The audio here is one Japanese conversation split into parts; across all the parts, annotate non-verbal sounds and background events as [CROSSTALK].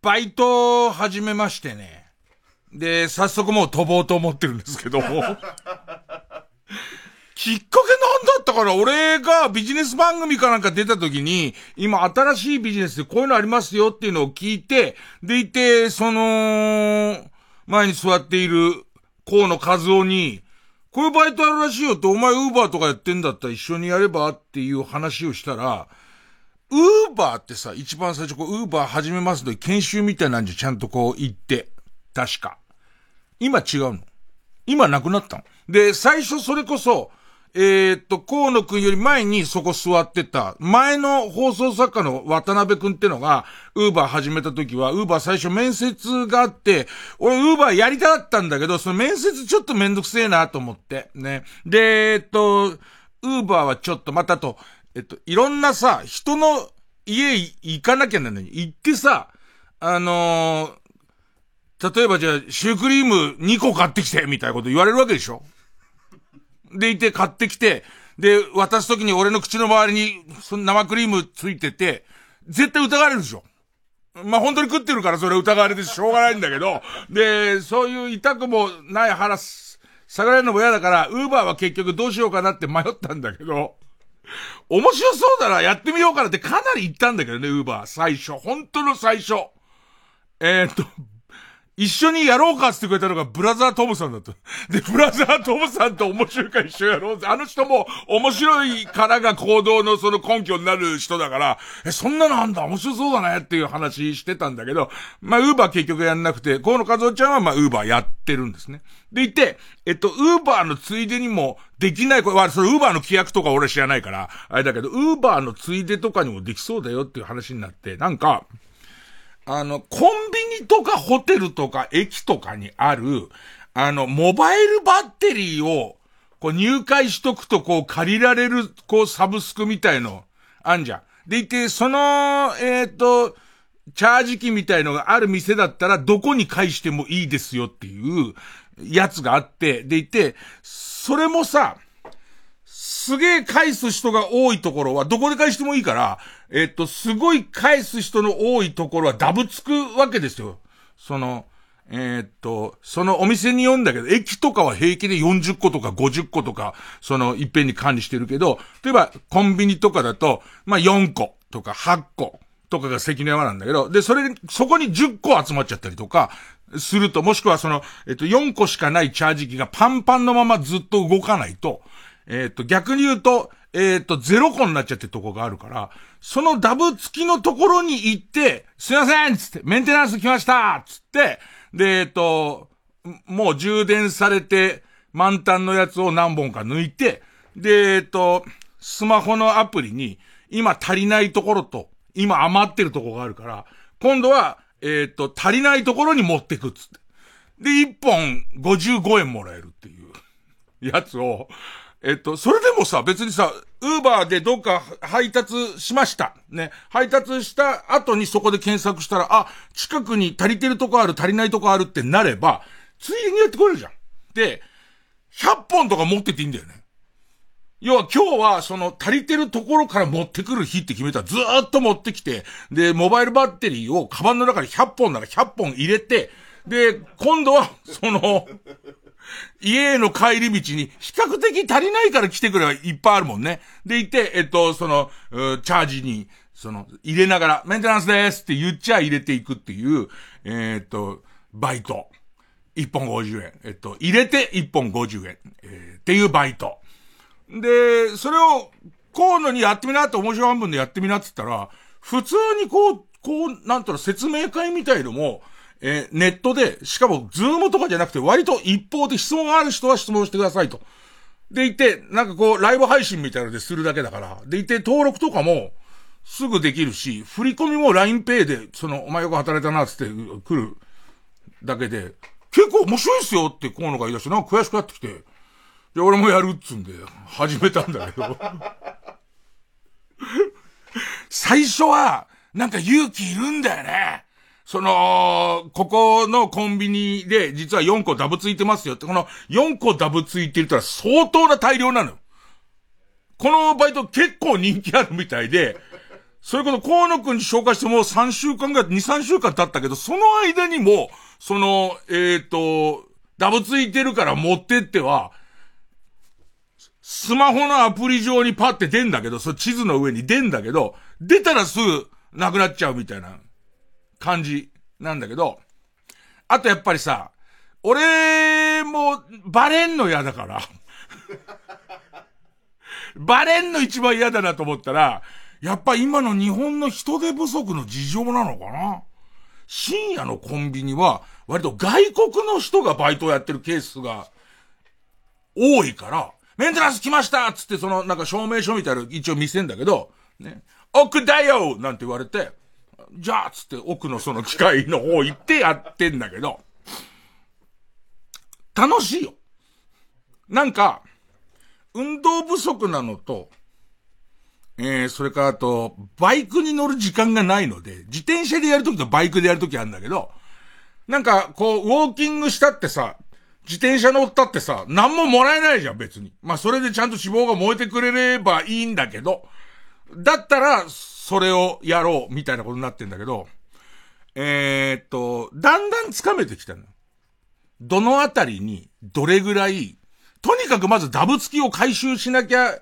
バイト始めましてね。で、早速もう飛ぼうと思ってるんですけども。[LAUGHS] きっかけなんだったかな俺がビジネス番組かなんか出た時に、今新しいビジネスでこういうのありますよっていうのを聞いて、でいて、その、前に座っている河野和夫に、こういうバイトあるらしいよって、お前ウーバーとかやってんだったら一緒にやればっていう話をしたら、ウーバーってさ、一番最初こう、ウーバー始めますの研修みたいなんじゃちゃんとこう言って。確か。今違うの。今なくなったの。で、最初それこそ、えー、っと、河野くんより前にそこ座ってた、前の放送作家の渡辺くんってのが、ウーバー始めた時は、ウーバー最初面接があって、俺ウーバーやりたかったんだけど、その面接ちょっとめんどくせえなと思って、ね。で、えっと、ウーバーはちょっとまたと、えっと、いろんなさ、人の家行かなきゃなのに、行ってさ、あのー、例えばじゃあ、シュークリーム2個買ってきて、みたいなこと言われるわけでしょ？でいて買ってきて、で、渡すときに俺の口の周りに、その生クリームついてて、絶対疑われるでしょ？まあ、本当に食ってるからそれ疑われてしょうがないんだけど、で、そういう痛くもない腹下がれるのも嫌だから、ウーバーは結局どうしようかなって迷ったんだけど、面白そうだな、やってみようかなってかなり言ったんだけどね、ウーバー。最初。本当の最初。えー、っと、一緒にやろうかってくれたのがブラザートムさんだった。[LAUGHS] で、ブラザートムさんと面白いか一緒やろうぜ。あの人も面白いからが行動のその根拠になる人だから、え、そんなのあんだ、面白そうだねっていう話してたんだけど、まあ、ウーバー結局やんなくて、河野和夫ちゃんはまあ、ウーバーやってるんですね。でいて、えっと、ウーバーのついでにもできない、これ、それウーバーの規約とか俺知らないから、あれだけど、ウーバーのついでとかにもできそうだよっていう話になって、なんか、あの、コンビニとかホテルとか駅とかにある、あの、モバイルバッテリーを、こう入会しとくとこう借りられる、こうサブスクみたいの、あんじゃん。でいて、その、えっ、ー、と、チャージ機みたいのがある店だったらどこに返してもいいですよっていうやつがあって、でいて、それもさ、すげえ返す人が多いところはどこで返してもいいから、えっと、すごい返す人の多いところはダブつくわけですよ。その、え、っと、そのお店に読んだけど、駅とかは平気で40個とか50個とか、その、いっぺんに管理してるけど、例えば、コンビニとかだと、まあ、4個とか8個とかが関の山なんだけど、で、それ、そこに10個集まっちゃったりとか、すると、もしくはその、えっと、4個しかないチャージ機がパンパンのままずっと動かないと、えっと、逆に言うと、えっ、と、ゼロ個になっちゃってるとこがあるから、そのダブ付きのところに行って、すいませんつって、メンテナンス来ましたつって、で、えっ、と、もう充電されて、満タンのやつを何本か抜いて、で、えっ、と、スマホのアプリに、今足りないところと、今余ってるところがあるから、今度は、えっ、と、足りないところに持ってくっつって。で、1本55円もらえるっていうやつを、えっと、それでもさ、別にさ、ウーバーでどっか配達しました。ね。配達した後にそこで検索したら、あ、近くに足りてるとこある、足りないとこあるってなれば、ついでにやってこれるじゃん。で、100本とか持ってっていいんだよね。要は今日はその足りてるところから持ってくる日って決めたらずーっと持ってきて、で、モバイルバッテリーをカバンの中に100本なら100本入れて、で、今度は、その、家への帰り道に比較的足りないから来てくればいっぱいあるもんね。でいて、えっと、その、チャージに、その、入れながら、メンテナンスですって言っちゃ入れていくっていう、えー、っと、バイト。1本50円。えっと、入れて1本50円。えー、っていうバイト。で、それを、河野にやってみなって面白半分でやってみなって言ったら、普通にこう、こう、なんとら説明会みたいのも、えー、ネットで、しかも、ズームとかじゃなくて、割と一方で質問がある人は質問してくださいと。でいて、なんかこう、ライブ配信みたいなのでするだけだから。でいて、登録とかも、すぐできるし、振り込みも LINEPay で、その、お前よく働いたな、つって来るだけで、結構面白いっすよって河野が言い出して、なんか悔しくなってきて、で、俺もやるっつんで、始めたんだけど。[LAUGHS] 最初は、なんか勇気いるんだよね。その、ここのコンビニで実は4個ダブついてますよって、この4個ダブついてるってのは相当な大量なの。このバイト結構人気あるみたいで、それこそ河野くんに紹介してもう3週間ぐらい、2、3週間経ったけど、その間にも、その、えっ、ー、と、ダブついてるから持ってっては、スマホのアプリ上にパって出んだけど、そ地図の上に出んだけど、出たらすぐなくなっちゃうみたいな感じなんだけど、あとやっぱりさ、俺もバレんの嫌だから。[LAUGHS] バレんの一番嫌だなと思ったら、やっぱ今の日本の人手不足の事情なのかな。深夜のコンビニは、割と外国の人がバイトをやってるケースが多いから、メンテナンス来ましたつってそのなんか証明書みたいなの一応見せんだけど、ね、奥だよ！なんて言われて、じゃあつって奥のその機械の方行ってやってんだけど、楽しいよ。なんか、運動不足なのと、えー、それからあと、バイクに乗る時間がないので、自転車でやるときとバイクでやるときあるんだけど、なんか、こう、ウォーキングしたってさ、自転車乗ったってさ、何ももらえないじゃん、別に。まあ、それでちゃんと脂肪が燃えてくれればいいんだけど、だったら、それをやろう、みたいなことになってんだけど、えー、っと、だんだんつかめてきたの。どのあたりに、どれぐらい、とにかくまずダブ付きを回収しなきゃ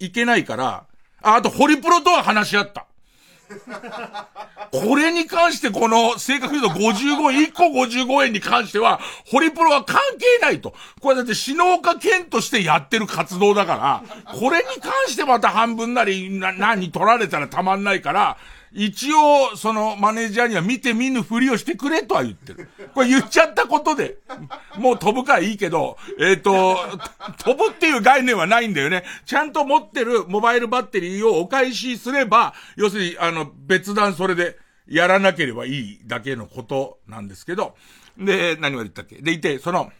いけないから、あ、あと、ホリプロとは話し合った。これに関してこの、正確に言うと55円、1個55円に関しては、ホリプロは関係ないと。これだって、篠岡県としてやってる活動だから、これに関してまた半分なり、な、何取られたらたまんないから、一応、そのマネージャーには見て見ぬふりをしてくれとは言ってる。これ言っちゃったことで、もう飛ぶからいいけど、えっ、ー、と、飛ぶっていう概念はないんだよね。ちゃんと持ってるモバイルバッテリーをお返しすれば、要するに、あの、別段それでやらなければいいだけのことなんですけど、で、何を言ったっけ？でいて、その、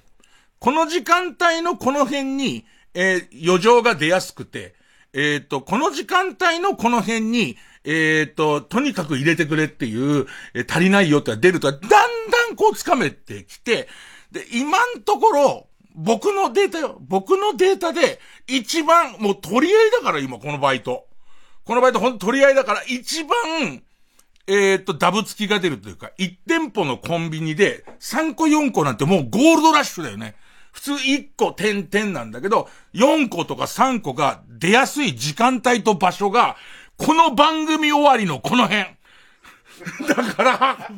この時間帯のこの辺に、えー、余剰が出やすくて、えっ、ー、と、この時間帯のこの辺に、えっ、ー、と、とにかく入れてくれっていう、えー、足りないよって出ると、だんだんこう掴めてきて、で、今んところ、僕のデータよ。僕のデータで、一番、もう取り合いだから今、このバイト。このバイトほんと取り合いだから、一番、えっ、と、ダブ付きが出るというか、1店舗のコンビニで、3個4個なんてもうゴールドラッシュだよね。普通1個点々なんだけど、4個とか3個が出やすい時間帯と場所が、この番組終わりのこの辺。[LAUGHS] だから、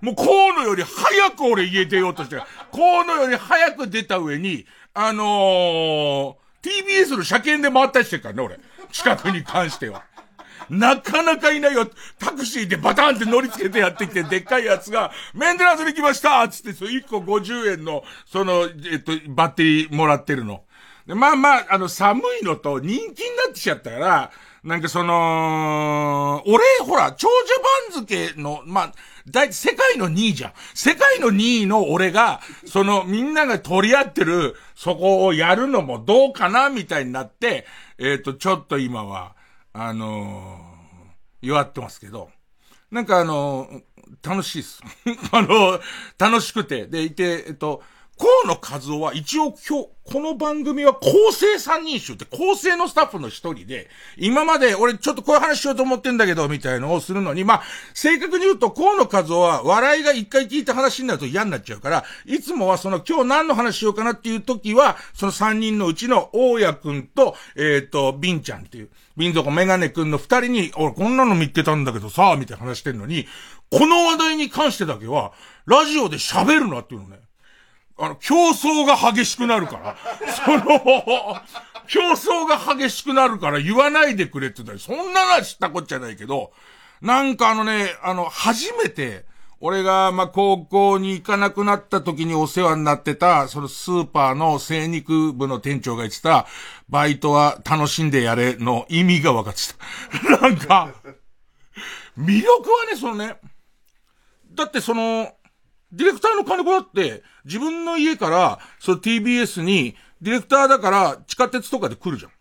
もう河野より早く俺家出ようとして、河野より早く出た上に、あのー、TBS の車検で回ったりしてるからね、俺。近くに関しては。なかなかいないよ。タクシーでバタンって乗り付けてやってきて、でっかいやつが、メンテナンスに来ましたつって、そ1個50円の、その、えっと、バッテリーもらってるの。まあまあ、あの、寒いのと人気になってきちゃったから、なんかその、俺、ほら、長者番付の、まあ、大、世界の2位じゃん。世界の2位の俺が、その、みんなが取り合ってる、そこをやるのもどうかな、みたいになって、えっ、ー、と、ちょっと今は、あのー、弱ってますけど、なんかあのー、楽しいっす。[LAUGHS] あの、楽しくて。で、いて、えっと、河野和夫は一応今日、この番組は構成三人衆って構成のスタッフの一人で、今まで俺ちょっとこういう話しようと思ってんだけど、みたいのをするのに、まあ、正確に言うと河野和夫は笑いが一回聞いた話になると嫌になっちゃうから、いつもはその今日何の話しようかなっていう時は、その三人のうちの大谷くんと、えっ、ー、と、ビンちゃんっていう、ビンゾコメガネくんの二人に、俺こんなの見てたんだけどさ、みたいな話してんのに、この話題に関してだけは、ラジオで喋るなっていうのね。あの、競争が激しくなるから、その、競争が激しくなるから言わないでくれって言ったら、そんなのは知ったこっちゃないけど、なんかあのね、あの、初めて、俺が、ま、高校に行かなくなった時にお世話になってた、そのスーパーの精肉部の店長が言ってた、バイトは楽しんでやれの意味が分かってた。なんか、魅力はね、そのね、だってその、ディレクターの金子だって、自分の家から、その TBS に、ディレクターだから地下鉄とかで来るじゃん。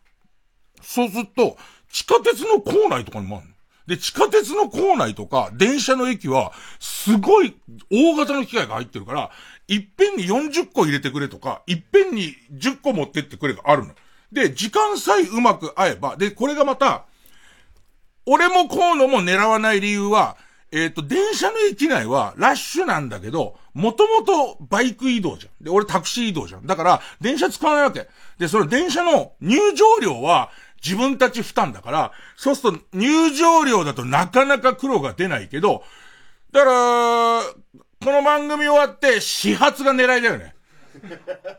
そうすると、地下鉄の構内とかにもあるの。で、地下鉄の構内とか、電車の駅は、すごい大型の機械が入ってるから、いっぺんに40個入れてくれとか、いっぺんに10個持ってってくれがあるの。で、時間さえうまく合えば、で、これがまた、俺も河野も狙わない理由は、えっ、ー、と、電車の駅内はラッシュなんだけど、もともとバイク移動じゃん。で、俺タクシー移動じゃん。だから、電車使わないわけ。で、その電車の入場料は自分たち負担だから、そうすると入場料だとなかなか苦労が出ないけど、だから、この番組終わって始発が狙いだよね。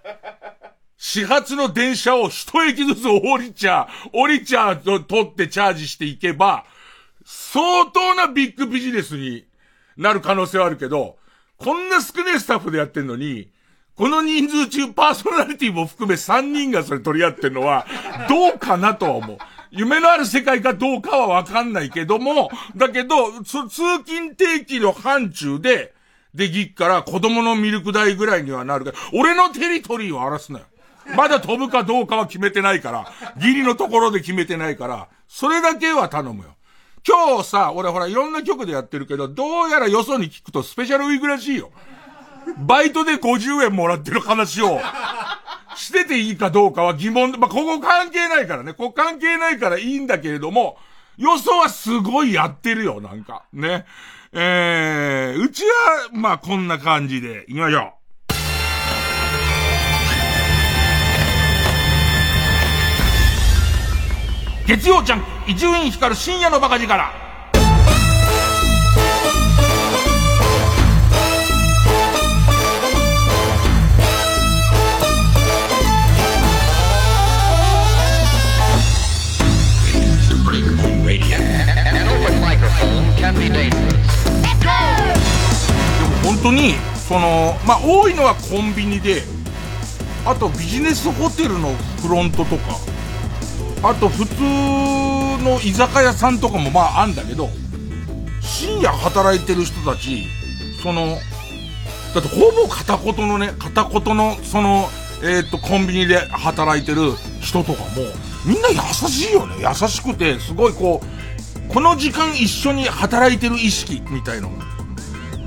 [LAUGHS] 始発の電車を一駅ずつ降りちゃ、降りちゃと取ってチャージしていけば、相当なビッグビジネスになる可能性はあるけど、こんな少ないスタッフでやってんのに、この人数中パーソナリティも含め3人がそれ取り合ってんのは、どうかなとは思う。夢のある世界かどうかはわかんないけども、だけど、通勤定期の範疇で、できっから子供のミルク代ぐらいにはなるけど、俺のテリトリーを荒らすなよ。まだ飛ぶかどうかは決めてないから、ギリのところで決めてないから、それだけは頼むよ。今日さ、俺ほらいろんな曲でやってるけど、どうやらよそに聞くとスペシャルウィークらしいよ。バイトで50円もらってる話を、してていいかどうかは疑問で、まあ、ここ関係ないからね。ここ関係ないからいいんだけれども、よそはすごいやってるよ、なんか。ね。えー、うちは、まあ、こんな感じで、行きましょう。月曜ちゃん、伊集院光る深夜のバカ力。本当に、その、まあ、多いのはコンビニで、あとビジネスホテルのフロントとか、あと普通の居酒屋さんとかもまああんだけど、深夜働いてる人たち、その、だってほぼ片言のね、片言の、その、えっ、と、コンビニで働いてる人とかも、みんな優しいよね。優しくて、すごいこう、この時間一緒に働いてる意識みたいの。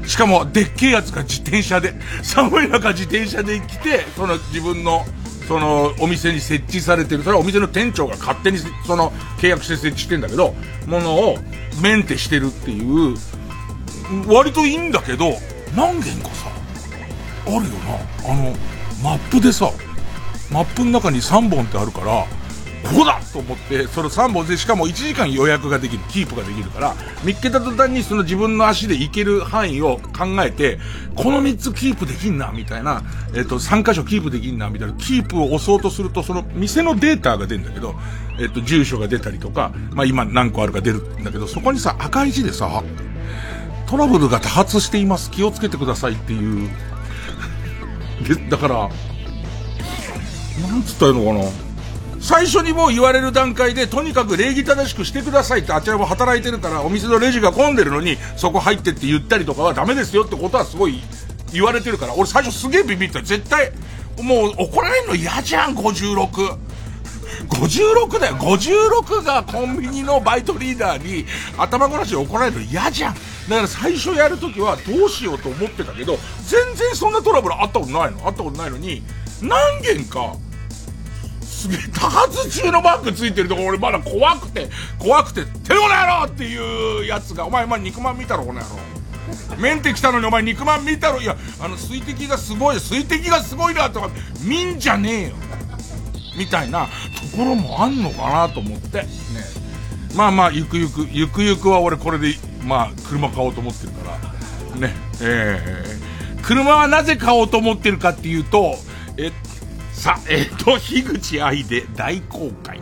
しかも、でっけえやつが自転車で、寒い中自転車で来て、その自分のその、お店に設置されてる、それはお店の店長が勝手に、その、契約して設置してんだけど、ものをメンテしてるっていう、割といいんだけど、何件かさ、あるよな。あの、マップでさ、マップの中に3本ってあるから、ここだと思って、その3本で、しかも1時間予約ができる、キープができるから、見っけた途端にその自分の足で行ける範囲を考えて、この3つキープできんな、みたいな、えっ、と、3箇所キープできんな、みたいな、キープを押そうとすると、その店のデータが出るんだけど、えっ、と、住所が出たりとか、まあ今何個あるか出るんだけど、そこにさ、赤い字でさ、トラブルが多発しています、気をつけてくださいっていう、で、だから、なんつったらいいのかな？最初にもう言われる段階で、とにかく礼儀正しくしてくださいって、あちらも働いてるから、お店のレジが混んでるのに、そこ入ってって言ったりとかはダメですよってことはすごい言われてるから、俺最初すげえビビった。絶対、もう怒られるの嫌じゃん、56。56だよ。56がコンビニのバイトリーダーに頭ごなしで怒られるの嫌じゃん。だから最初やるときはどうしようと思ってたけど、全然そんなトラブルあったことないの。あったことないのに、何件か、すげえ、多発中のバッグついてるとこ俺まだ怖くて、怖くて、てこの野郎っていうやつが、お前、お前肉まん見たろ、この野郎。メンテ来たのにお前肉まん見たろいや、あの、水滴がすごい、水滴がすごいなとか、見んじゃねえよ。みたいなところもあんのかなと思って。ね。まあまあ、ゆくゆく、ゆくゆくは俺これで、まあ、車買おうと思ってるから。ね。えー、車はなぜ買おうと思ってるかっていうと、え、さあ、えっ、ー、と、樋口愛で大公開。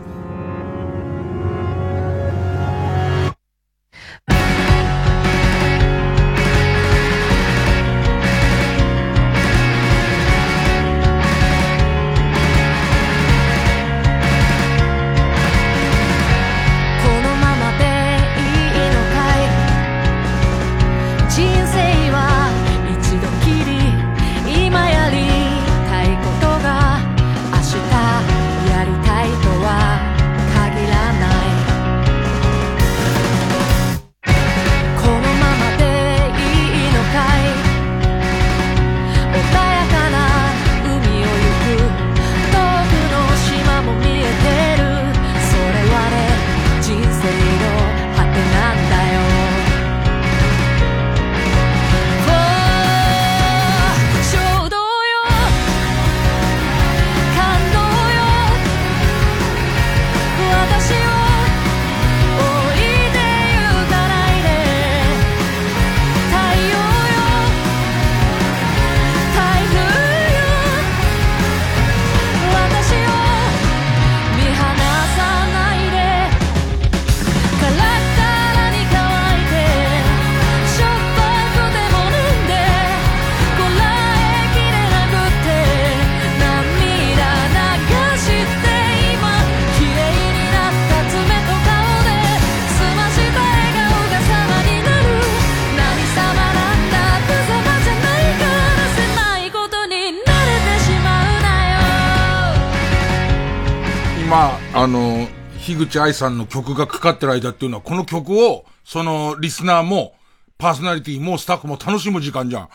樋口愛さんの曲がかかってる間っていうのは、この曲を、その、リスナーも、パーソナリティもスタッフも楽しむ時間じゃん。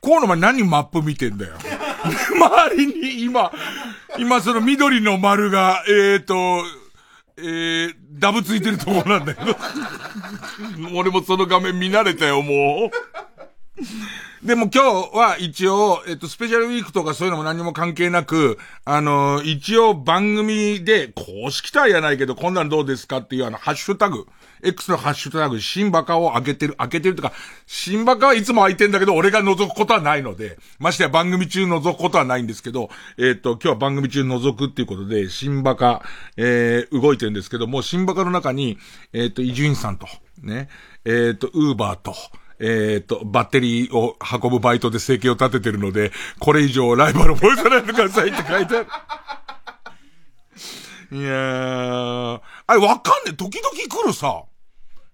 こうの前何マップ見てんだよ。[LAUGHS] 周りに今、今その緑の丸が、えーと、えー、ダブついてるところなんだけど。[LAUGHS] 俺もその画面見慣れたよ、もう。[LAUGHS] でも今日は一応、えっと、スペシャルウィークとかそういうのも何も関係なく、あの、一応番組で、公式体やないけど、こんなんどうですかっていうあの、ハッシュタグ、X のハッシュタグ、新バカを開けてる、開けてるとか、新バカはいつも開いてんだけど、俺が覗くことはないので、ましてや番組中覗くことはないんですけど、えっ、と、今日は番組中覗くっていうことで、新バカ、えー、動いてるんですけども、新バカの中に、えっ、と、伊集院さんと、ね、えっ、と、ウーバーと、えっ、と、バッテリーを運ぶバイトで生計を立ててるので、これ以上ライバルを覚えさないでくださいって書いてある。[LAUGHS] いやー、あれわかんねえ。時々来るさ。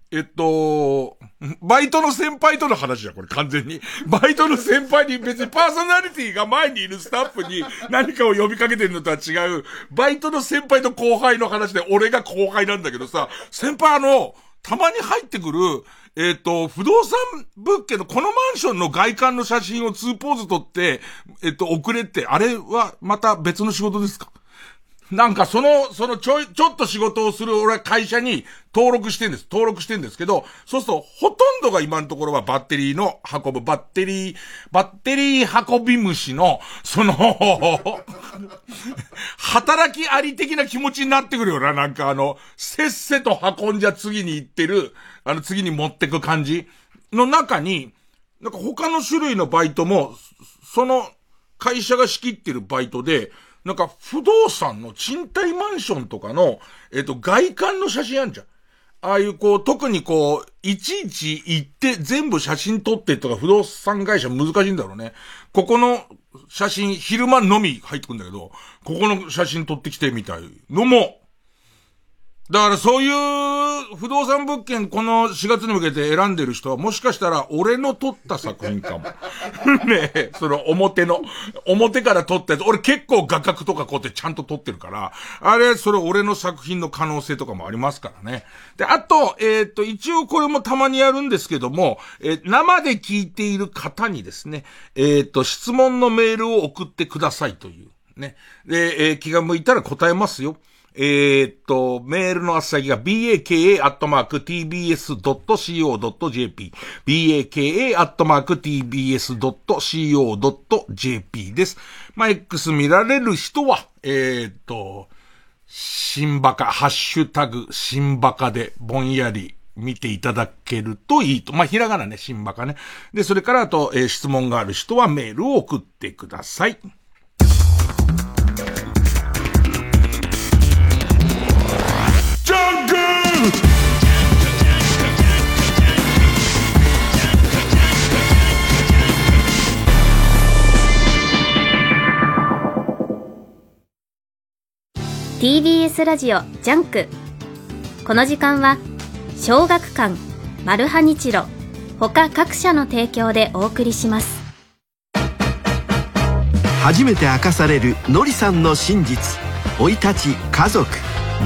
えっと、バイトの先輩との話じゃ、これ完全に。バイトの先輩に別にパーソナリティが前にいるスタッフに何かを呼びかけてるのとは違う、バイトの先輩と後輩の話で俺が後輩なんだけどさ、先輩あの、たまに入ってくる、えっ、ー、と、不動産物件のこのマンションの外観の写真を2ポーズ撮って、えっ、ー、と、送れって、あれはまた別の仕事ですか？なんかその、そのちょい、ちょっと仕事をする俺は会社に登録してんです。登録してんですけど、そうするとほとんどが今のところはバッテリーの運ぶ、バッテリー、バッテリー運び虫の、その働きあり的な気持ちになってくるよな。なんかあの、せっせと運んじゃ次に行ってる、あの次に持ってく感じの中に、なんか他の種類のバイトも、その会社が仕切ってるバイトで、なんか不動産の賃貸マンションとかの、えっ、と、外観の写真あんじゃん。ああいうこう、特にこう、いちいち行って全部写真撮ってとか不動産会社難しいんだろうね。ここの写真、昼間のみ入ってくんだけど、ここの写真撮ってきてみたいのも、だからそういう不動産物件この4月に向けて選んでる人はもしかしたら俺の撮った作品かも。[LAUGHS] ねえ、その表の、表から撮ったやつ、俺結構画角とかこうやってちゃんと撮ってるから、あれ、それ俺の作品の可能性とかもありますからね。で、あと、えっ、ー、と、一応これもたまにやるんですけども、えー、生で聞いている方にですね、えっ、ー、と、質問のメールを送ってくださいという。ね。で、え、気が向いたら答えますよ。えー、っと、メールのあっさきが baka.tbs.co.jp baka.tbs.co.jp です。まあ、X 見られる人は、えー、っと、新バカ、ハッシュタグ、新バカでぼんやり見ていただけるといいと。まあ、ひらがなね、新バカね。で、それからあと、えー、質問がある人はメールを送ってください。TBS ラジオジャンク。この時間は小学館マルハニチロ他各社の提供でお送りします。初めて明かされるのりさんの真実。生い立ち家族。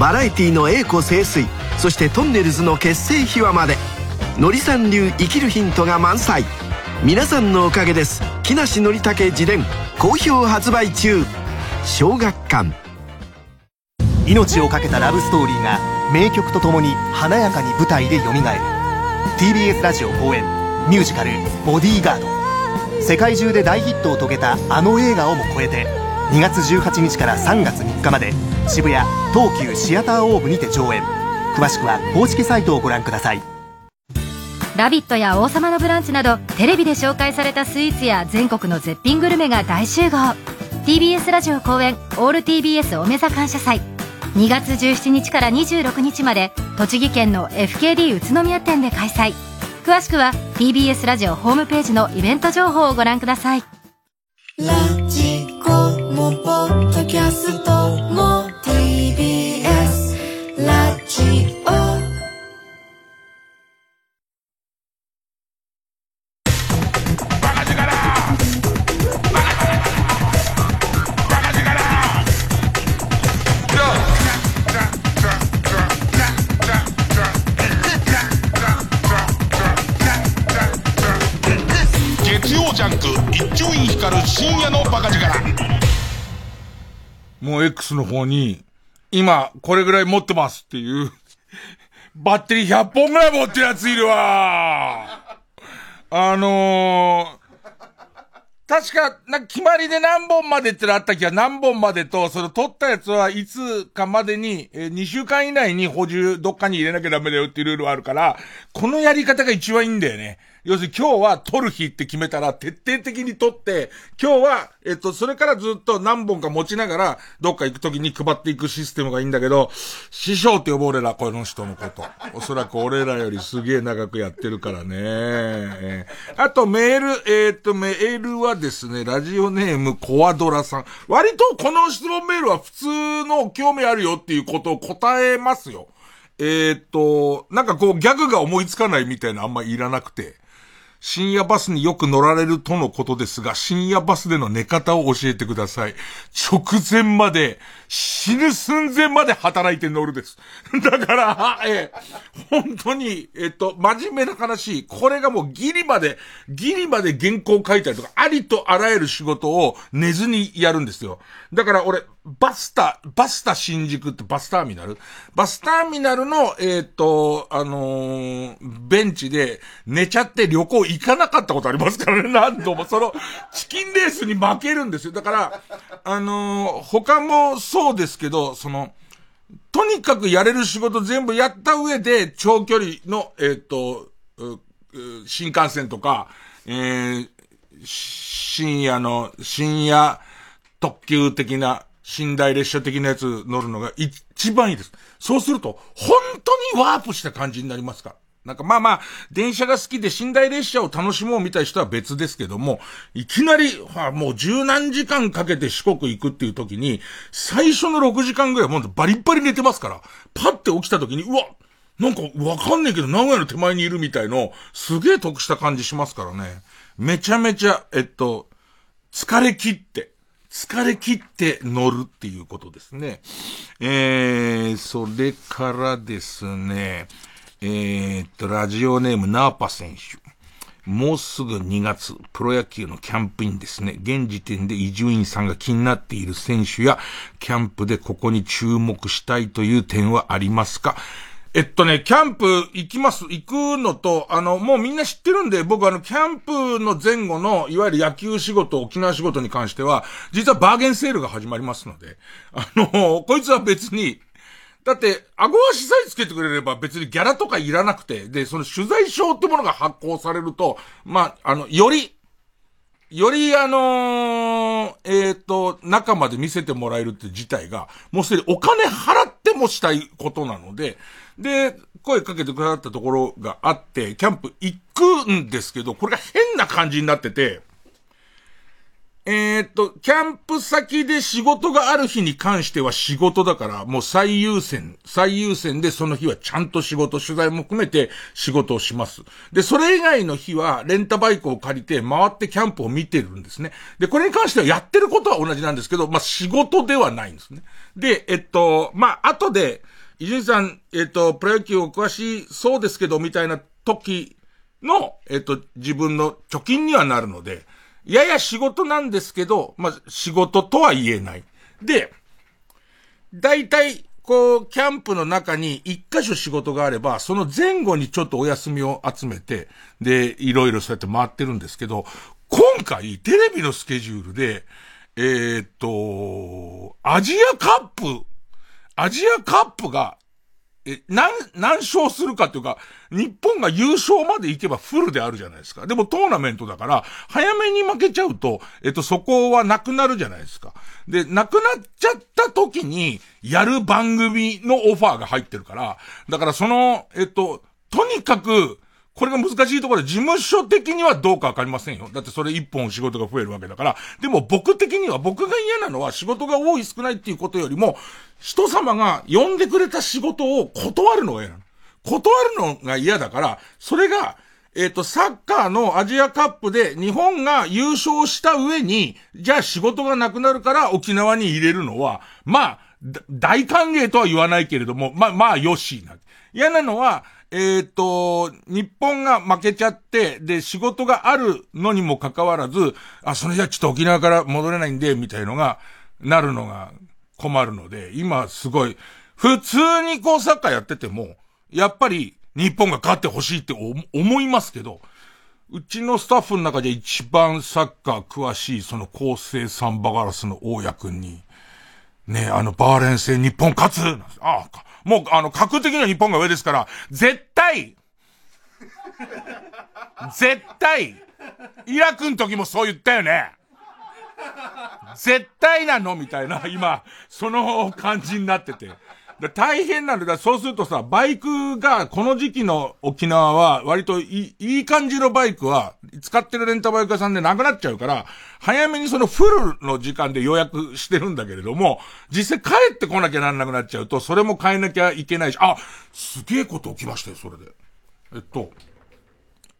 バラエティの栄枯盛衰。そしてとんねるずの結成秘話まで。のりさん流生きるヒントが満載。皆さんのおかげです。木梨憲武自伝好評発売中。小学館。命を懸けたラブストーリーが名曲とともに華やかに舞台でよみがえる。TBS ラジオ公演ミュージカル「ボディーガード」世界中で大ヒットを遂げたあの映画をも超えて2月18日から3月3日まで渋谷東急シアターオーブにて上演。詳しくは公式サイトをご覧ください「ラビット!」や「王様のブランチ」などテレビで紹介されたスイーツや全国の絶品グルメが大集合。TBS ラジオ公演「オール TBS おめざ感謝祭」2月17日から26日まで栃木県の FKD 宇都宮店で開催。詳しくは TBS ラジオホームページのイベント情報をご覧ください。ラジコもポッドキャストも TBS ラジの方に、今、これぐらい持ってますっていう、バッテリー100本ぐらい持ってるやついるわあのー、確か、な、決まりで何本までってのあった気は何本までと、その取ったやつはいつかまでに、え、2週間以内に補充どっかに入れなきゃダメだよっていうルールはあるから、このやり方が一番いいんだよね。要するに今日は取る日って決めたら徹底的に取って、今日は、えっと、それからずっと何本か持ちながら、どっか行くときに配っていくシステムがいいんだけど、師匠って呼ぼう俺ら、この人のこと。おそらく俺らよりすげえ長くやってるからね。あとメール、えー、っと、メールはですね、ラジオネームコアドラさん。割とこの質問メールは普通の興味あるよっていうことを答えますよ。えー、っと、なんかこうギャグが思いつかないみたいなあんまいらなくて。深夜バスによく乗られるとのことですが、深夜バスでの寝方を教えてください。直前まで、死ぬ寸前まで働いて乗るです。[LAUGHS] だから、え本当に、えっと、真面目な話、これがもうギリまで、ギリまで原稿書いたりとか、ありとあらゆる仕事を寝ずにやるんですよ。だから俺、バスタ、バスタ新宿ってバスターミナル？バスターミナルの、えっ、と、あのー、ベンチで寝ちゃって旅行行かなかったことありますからね、[LAUGHS] 何度も。その、チキンレースに負けるんですよ。だから、あのー、他もそそうですけど、その、とにかくやれる仕事全部やった上で、長距離の、えっ、と、新幹線とか、えー、深夜の、深夜特急的な、寝台列車的なやつ乗るのが一番いいです。そうすると、本当にワープした感じになりますから。なんかまあまあ、電車が好きで寝台列車を楽しもうみたい人は別ですけども、いきなり、はあ、もう十何時間かけて四国行くっていう時に、最初の6時間ぐらいもうバリッバリ寝てますから、パッて起きた時に、うわなんかわかんねえけど名古屋の手前にいるみたいの、すげえ得した感じしますからね。めちゃめちゃ、えっと、疲れ切って、疲れ切って乗るっていうことですね。えー、それからですね、えー、っと、ラジオネームナーパ選手。もうすぐ2月、プロ野球のキャンプインですね。現時点で伊集院さんが気になっている選手や、キャンプでここに注目したいという点はありますか？えっとね、キャンプ行きます。行くのと、あの、もうみんな知ってるんで、僕あの、キャンプの前後の、いわゆる野球仕事、沖縄仕事に関しては、実はバーゲンセールが始まりますので、あの、こいつは別に、だって、顎足さえつけてくれれば別にギャラとかいらなくて、で、その取材証ってものが発行されると、まあ、あの、より、よりあのー、えっ、ー、と、中まで見せてもらえるって自体が、もうすでにお金払ってもしたいことなので、で、声かけてくださったところがあって、キャンプ行くんですけど、これが変な感じになってて、えー、っと、キャンプ先で仕事がある日に関しては仕事だから、もう最優先、最優先でその日はちゃんと仕事、取材も含めて仕事をします。で、それ以外の日はレンタバイクを借りて回ってキャンプを見てるんですね。で、これに関してはやってることは同じなんですけど、まあ、仕事ではないんですね。で、えっと、まあ、後で、伊集院さん、えっと、プロ野球お詳しいそうですけど、みたいな時の、えっと、自分の貯金にはなるので、やや仕事なんですけど、まあ、仕事とは言えない。で、大体、こう、キャンプの中に一箇所仕事があれば、その前後にちょっとお休みを集めて、で、いろいろそうやって回ってるんですけど、今回、テレビのスケジュールで、えー、っと、アジアカップ、アジアカップがえ、何、何勝するかっていうか、日本が優勝まで行けばフルであるじゃないですか。でもトーナメントだから、早めに負けちゃうと、えっと、そこはなくなるじゃないですか。で、なくなっちゃった時に、やる番組のオファーが入ってるから、だからその、えっと、とにかく、これが難しいところで、事務所的にはどうかわかりませんよ。だってそれ一本仕事が増えるわけだから。でも僕的には、僕が嫌なのは仕事が多い少ないっていうことよりも、人様が呼んでくれた仕事を断るのが嫌なの。断るのが嫌だから、それが、えっ、ー、と、サッカーのアジアカップで日本が優勝した上に、じゃあ仕事がなくなるから沖縄に入れるのは、まあ、大歓迎とは言わないけれども、まあ、まあ、よしな。嫌なのは、えっ、ー、と、日本が負けちゃって、で、仕事があるのにもかかわらず、あ、それじゃちょっと沖縄から戻れないんで、みたいのが、なるのが、困るので、今すごい、普通にこうサッカーやってても、やっぱり日本が勝ってほしいって思いますけど、うちのスタッフの中で一番サッカー詳しいその構成サンバガラスの大家君に、ねあのバーレン戦日本勝つああ、もうあの格的には日本が上ですから、絶対絶対イラクの時もそう言ったよね絶対なの？みたいな、今、その感じになってて。大変なんだ。そうするとさ、バイクが、この時期の沖縄は、割といい、いい感じのバイクは、使ってるレンタバイク屋さんでなくなっちゃうから、早めにそのフルの時間で予約してるんだけれども、実際帰ってこなきゃなんなくなっちゃうと、それも変えなきゃいけないし、あ、すげえこと起きましたよ、それで。えっと、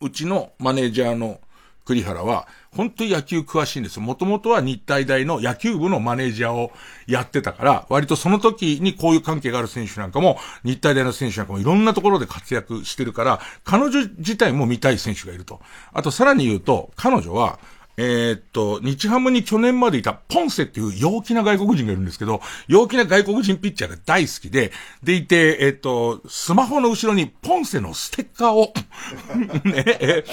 うちのマネージャーの栗原は、本当に野球詳しいんですよ。もともとは日体大の野球部のマネージャーをやってたから、割とその時にこういう関係がある選手なんかも、日体大の選手なんかもいろんなところで活躍してるから、彼女自体も見たい選手がいると。あとさらに言うと、彼女は、えー、っと、日ハムに去年までいたポンセっていう陽気な外国人がいるんですけど、陽気な外国人ピッチャーが大好きで、でいて、えー、っと、スマホの後ろにポンセのステッカーを [LAUGHS] ね、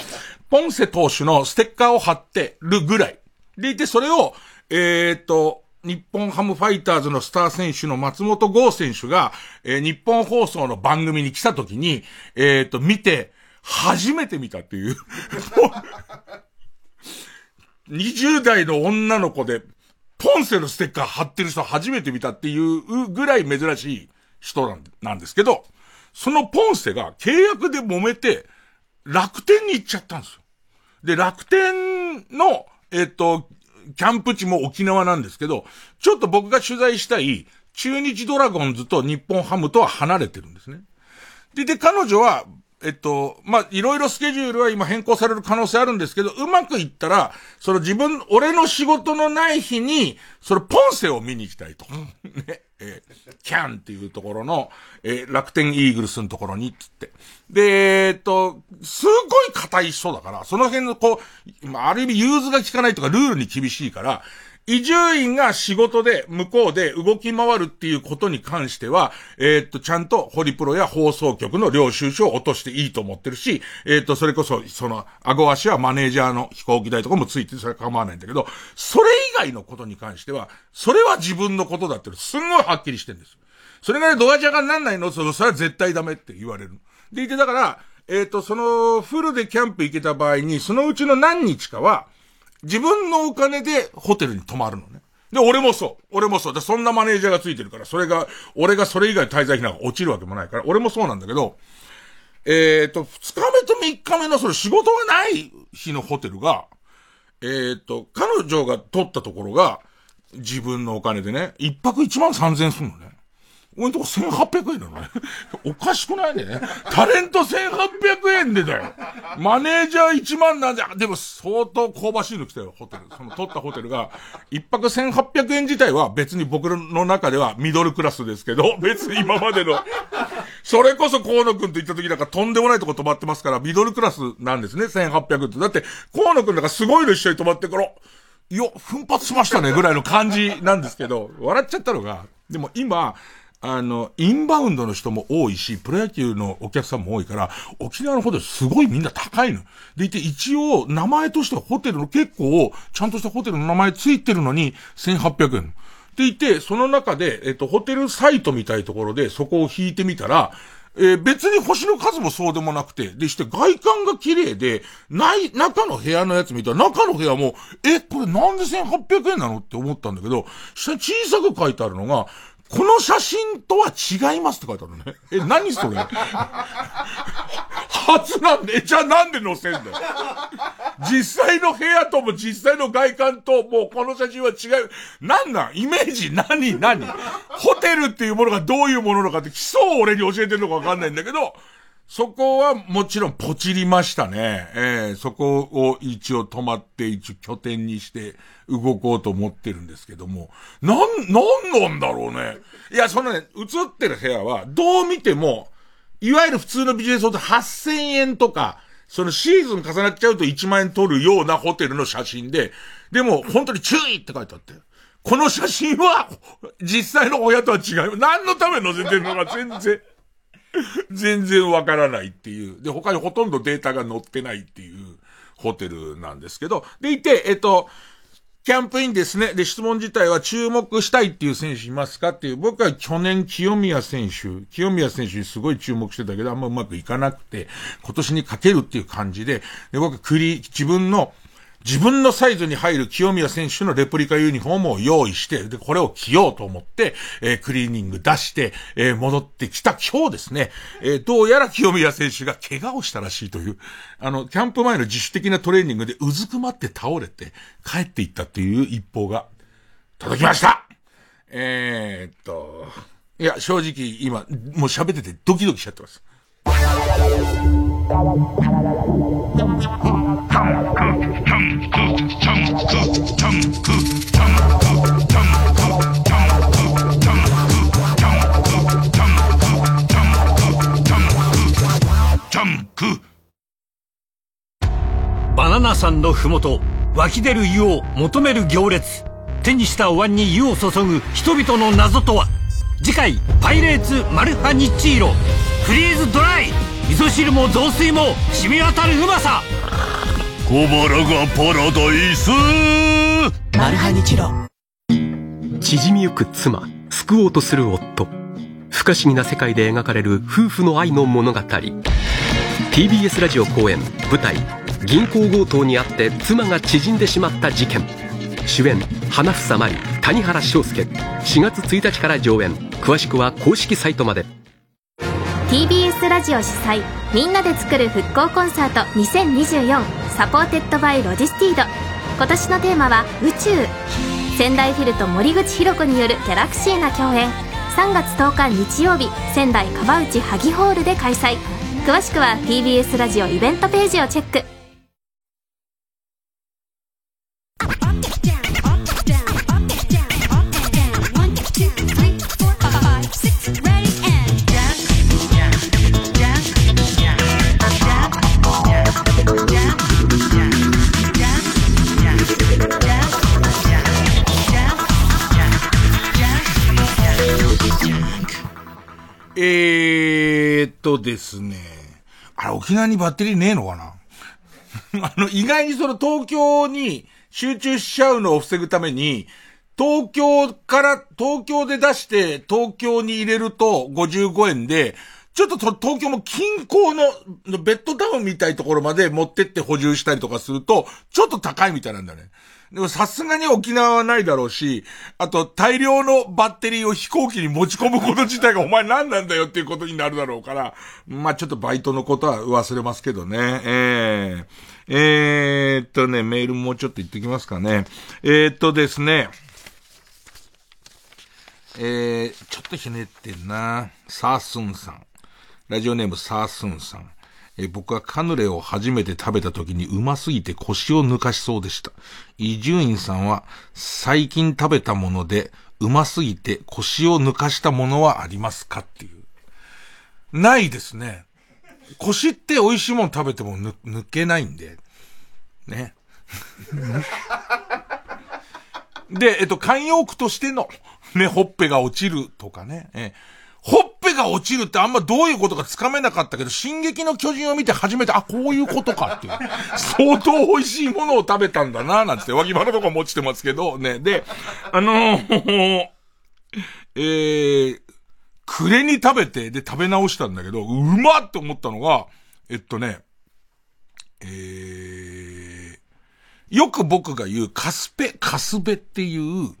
ポンセ投手のステッカーを貼ってるぐらい。でいて、それを、えー、と、日本ハムファイターズのスター選手の松本剛選手が、えー、日本放送の番組に来た時に、えー、と、見て、初めて見たっていう。[LAUGHS] 20代の女の子で、ポンセのステッカー貼ってる人初めて見たっていうぐらい珍しい人なんですけど、そのポンセが契約で揉めて、楽天に行っちゃったんです。で、楽天の、えっ、と、キャンプ地も沖縄なんですけど、ちょっと僕が取材したい中日ドラゴンズと日本ハムとは離れてるんですね。で、で、彼女は、えっと、まあ、いろいろスケジュールは今変更される可能性あるんですけど、うまくいったら、その自分、俺の仕事のない日に、そのポンセを見に行きたいと。[LAUGHS] ね、えー、キャンっていうところの、えー、楽天イーグルスのところに、つって。で、えっと、すごい硬い人だから、その辺のこう、ある意味融通が効かないとかルールに厳しいから、移住員が仕事で向こうで動き回るっていうことに関しては、えー、っと、ちゃんとホリプロや放送局の領収書を落としていいと思ってるし、えー、っと、それこそ、その、顎足はマネージャーの飛行機代とかもついてそれ構わないんだけど、それ以外のことに関しては、それは自分のことだってすんごいはっきりしてるんです。それがね、ドアジャがなんないの？それは絶対ダメって言われる。でいて、だから、えっ、と、その、フルでキャンプ行けた場合に、そのうちの何日かは、自分のお金でホテルに泊まるのね。で、俺もそう。俺もそう。で、そんなマネージャーがついてるから、それが、俺がそれ以外滞在費なんか落ちるわけもないから、俺もそうなんだけど、えっ、ー、と、二日目と三日目のそれ仕事がない日のホテルが、えっ、ー、と、彼女が取ったところが、自分のお金でね、一泊一万三千するのね。俺んとこ1800円なのね。おかしくないね。タレント1800円でだよ。マネージャー1万なんで、でも相当香ばしいの来たよ、ホテル。その取ったホテルが。一泊1800円自体は別に僕の中ではミドルクラスですけど、別に今までの、それこそ河野くんと行った時なんかとんでもないとこ泊まってますから、ミドルクラスなんですね、1800って。だって、河野くんなんかすごいの一緒に泊まってから、いや、奮発しましたね、ぐらいの感じなんですけど、笑っちゃったのが、でも今、あの、インバウンドの人も多いし、プロ野球のお客さんも多いから、沖縄のホテルすごいみんな高いの。でいて、一応、名前としてはホテルの結構、ちゃんとしたホテルの名前ついてるのに、1800円。でいて、その中で、えっと、ホテルサイトみたいところで、そこを引いてみたら、えー、別に星の数もそうでもなくて、でして外観が綺麗で、ない、中の部屋のやつ見たら、中の部屋も、え、これなんで1800円なの？って思ったんだけど、下に小さく書いてあるのが、この写真とは違いますって書いてあるね。え、何それ？[LAUGHS] 初なんで、じゃあなんで載せんだよ。実際の部屋とも実際の外観と、もうこの写真は違う。なんなん？イメージ？何？何？ホテルっていうものがどういうものなのかって基礎を俺に教えてるのかわかんないんだけど、そこはもちろんポチりましたね。えー、そこを一応止まって一応拠点にして動こうと思ってるんですけども。なん、なんなんだろうね。いや、そのね、映ってる部屋はどう見ても、いわゆる普通のビジネスホテル8000円とか、そのシーズン重なっちゃうと1万円取るようなホテルの写真で、でも本当に注意って書いてあって。この写真は、実際の親とは違う。何のため載せてるのか全然、全然わからないっていう。で、他にほとんどデータが載ってないっていうホテルなんですけど。でいて、えっと、キャンプインですね。で、質問自体は注目したいっていう選手いますかっていう。僕は去年清宮選手、清宮選手にすごい注目してたけど、あんまうまくいかなくて、今年にかけるっていう感じで、で、僕はクリ、自分の自分のサイズに入る清宮選手のレプリカユニフォームを用意して、で、これを着ようと思って、えー、クリーニング出して、えー、戻ってきた今日ですね、えー、どうやら清宮選手が怪我をしたらしいという、あの、キャンプ前の自主的なトレーニングでうずくまって倒れて、帰っていったっていう一報が届きましたえー、っと、いや、正直今、もう喋っててドキドキしちゃってます。バナナ山のふもと湧き出る湯を求める行列。手にしたお椀に湯を注ぐ人々の謎とは。次回「パイレーツマルハニッチーロ」フリーズドライ。味噌汁も雑炊も染み渡るうまさ。小腹がパラダイス。マルハニチロ。縮みゆく妻救おうとする夫。不可思議な世界で描かれる夫婦の愛の物語。TBS ラジオ公演舞台「銀行強盗にあって妻が縮んでしまった事件」主演花房真理谷原章介。4月1日から上演。詳しくは公式サイトまで。TBS ラジオ主催みんなで作る復興コンサート2024 supported by ロジスティード。今年のテーマは宇宙。仙台フィルと森口博子によるギャラクシーな共演。3月10日日曜日仙台川内萩ホールで開催。詳しくは TBS ラジオイベントページをチェック。ですね。あれ、沖縄にバッテリーねえのかな？[LAUGHS] あの、意外にその東京に集中しちゃうのを防ぐために、東京から、東京で出して東京に入れると55円で、ちょっと東京も近郊のベッドタウンみたいところまで持ってって補充したりとかすると、ちょっと高いみたいなんだね。でもさすがに沖縄はないだろうし、あと大量のバッテリーを飛行機に持ち込むこと自体がお前何なんだよっていうことになるだろうから、まあちょっとバイトのことは忘れますけどね。えー、えー、っとね、メールもうちょっと言ってきますかね。えー、っとですね。えー、ちょっとひねってんな。サースンさん。ラジオネームサースンさん。え僕はカヌレを初めて食べた時にうますぎて腰を抜かしそうでした。伊集院さんは最近食べたものでうますぎて腰を抜かしたものはありますかっていう。ないですね。腰って美味しいもの食べても抜けないんで。ね。で、えっと、慣用句としての、ね、ほっぺが落ちるとかね。えほっぺが落ちるってあんまどういうことかつかめなかったけど、進撃の巨人を見て初めて、あ、こういうことかっていう。相当美味しいものを食べたんだな、なんつって、脇腹とか持ちてますけど、ね。で、あのー、えー、暮れに食べて、で食べ直したんだけど、うまって思ったのが、えっとね、えー、よく僕が言うカスペ、カスベっていう、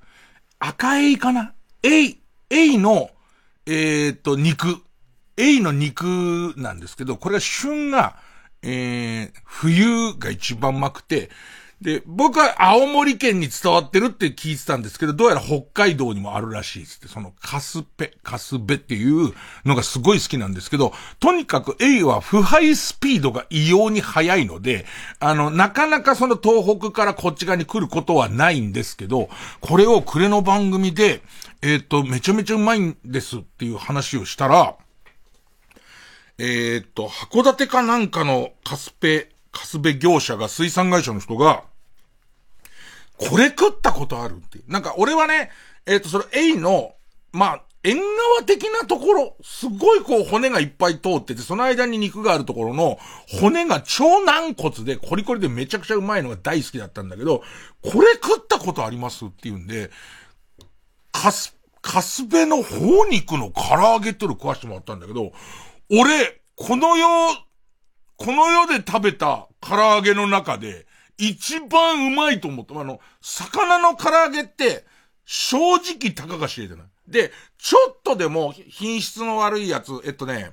赤エイかな？エイ、エイの、えっ、と、肉。エイの肉なんですけど、これは旬が、えー、冬が一番うまくて、で、僕は青森県に伝わってるって聞いてたんですけど、どうやら北海道にもあるらしいですって、そのカスペ、カスベっていうのがすごい好きなんですけど、とにかくエイは腐敗スピードが異様に速いので、あの、なかなかその東北からこっち側に来ることはないんですけど、これを暮れの番組で、えっ、ー、と、めちゃめちゃうまいんですっていう話をしたら、えっ、ー、と、函館かなんかのカスペ、カスベ業者が水産会社の人が、これ食ったことあるっていう。なんか俺はね、えっ、ー、と、その、エイの、まあ、縁側的なところ、すごいこう骨がいっぱい通ってて、その間に肉があるところの骨が超軟骨でコリコリでめちゃくちゃうまいのが大好きだったんだけど、これ食ったことありますって言うんで、カス、カスベの頬肉の唐揚げっての食わしてもらったんだけど、俺、この世、この世で食べた唐揚げの中で、一番うまいと思った。あの、魚の唐揚げって、正直高が知れてない。で、ちょっとでも品質の悪いやつ、えっとね、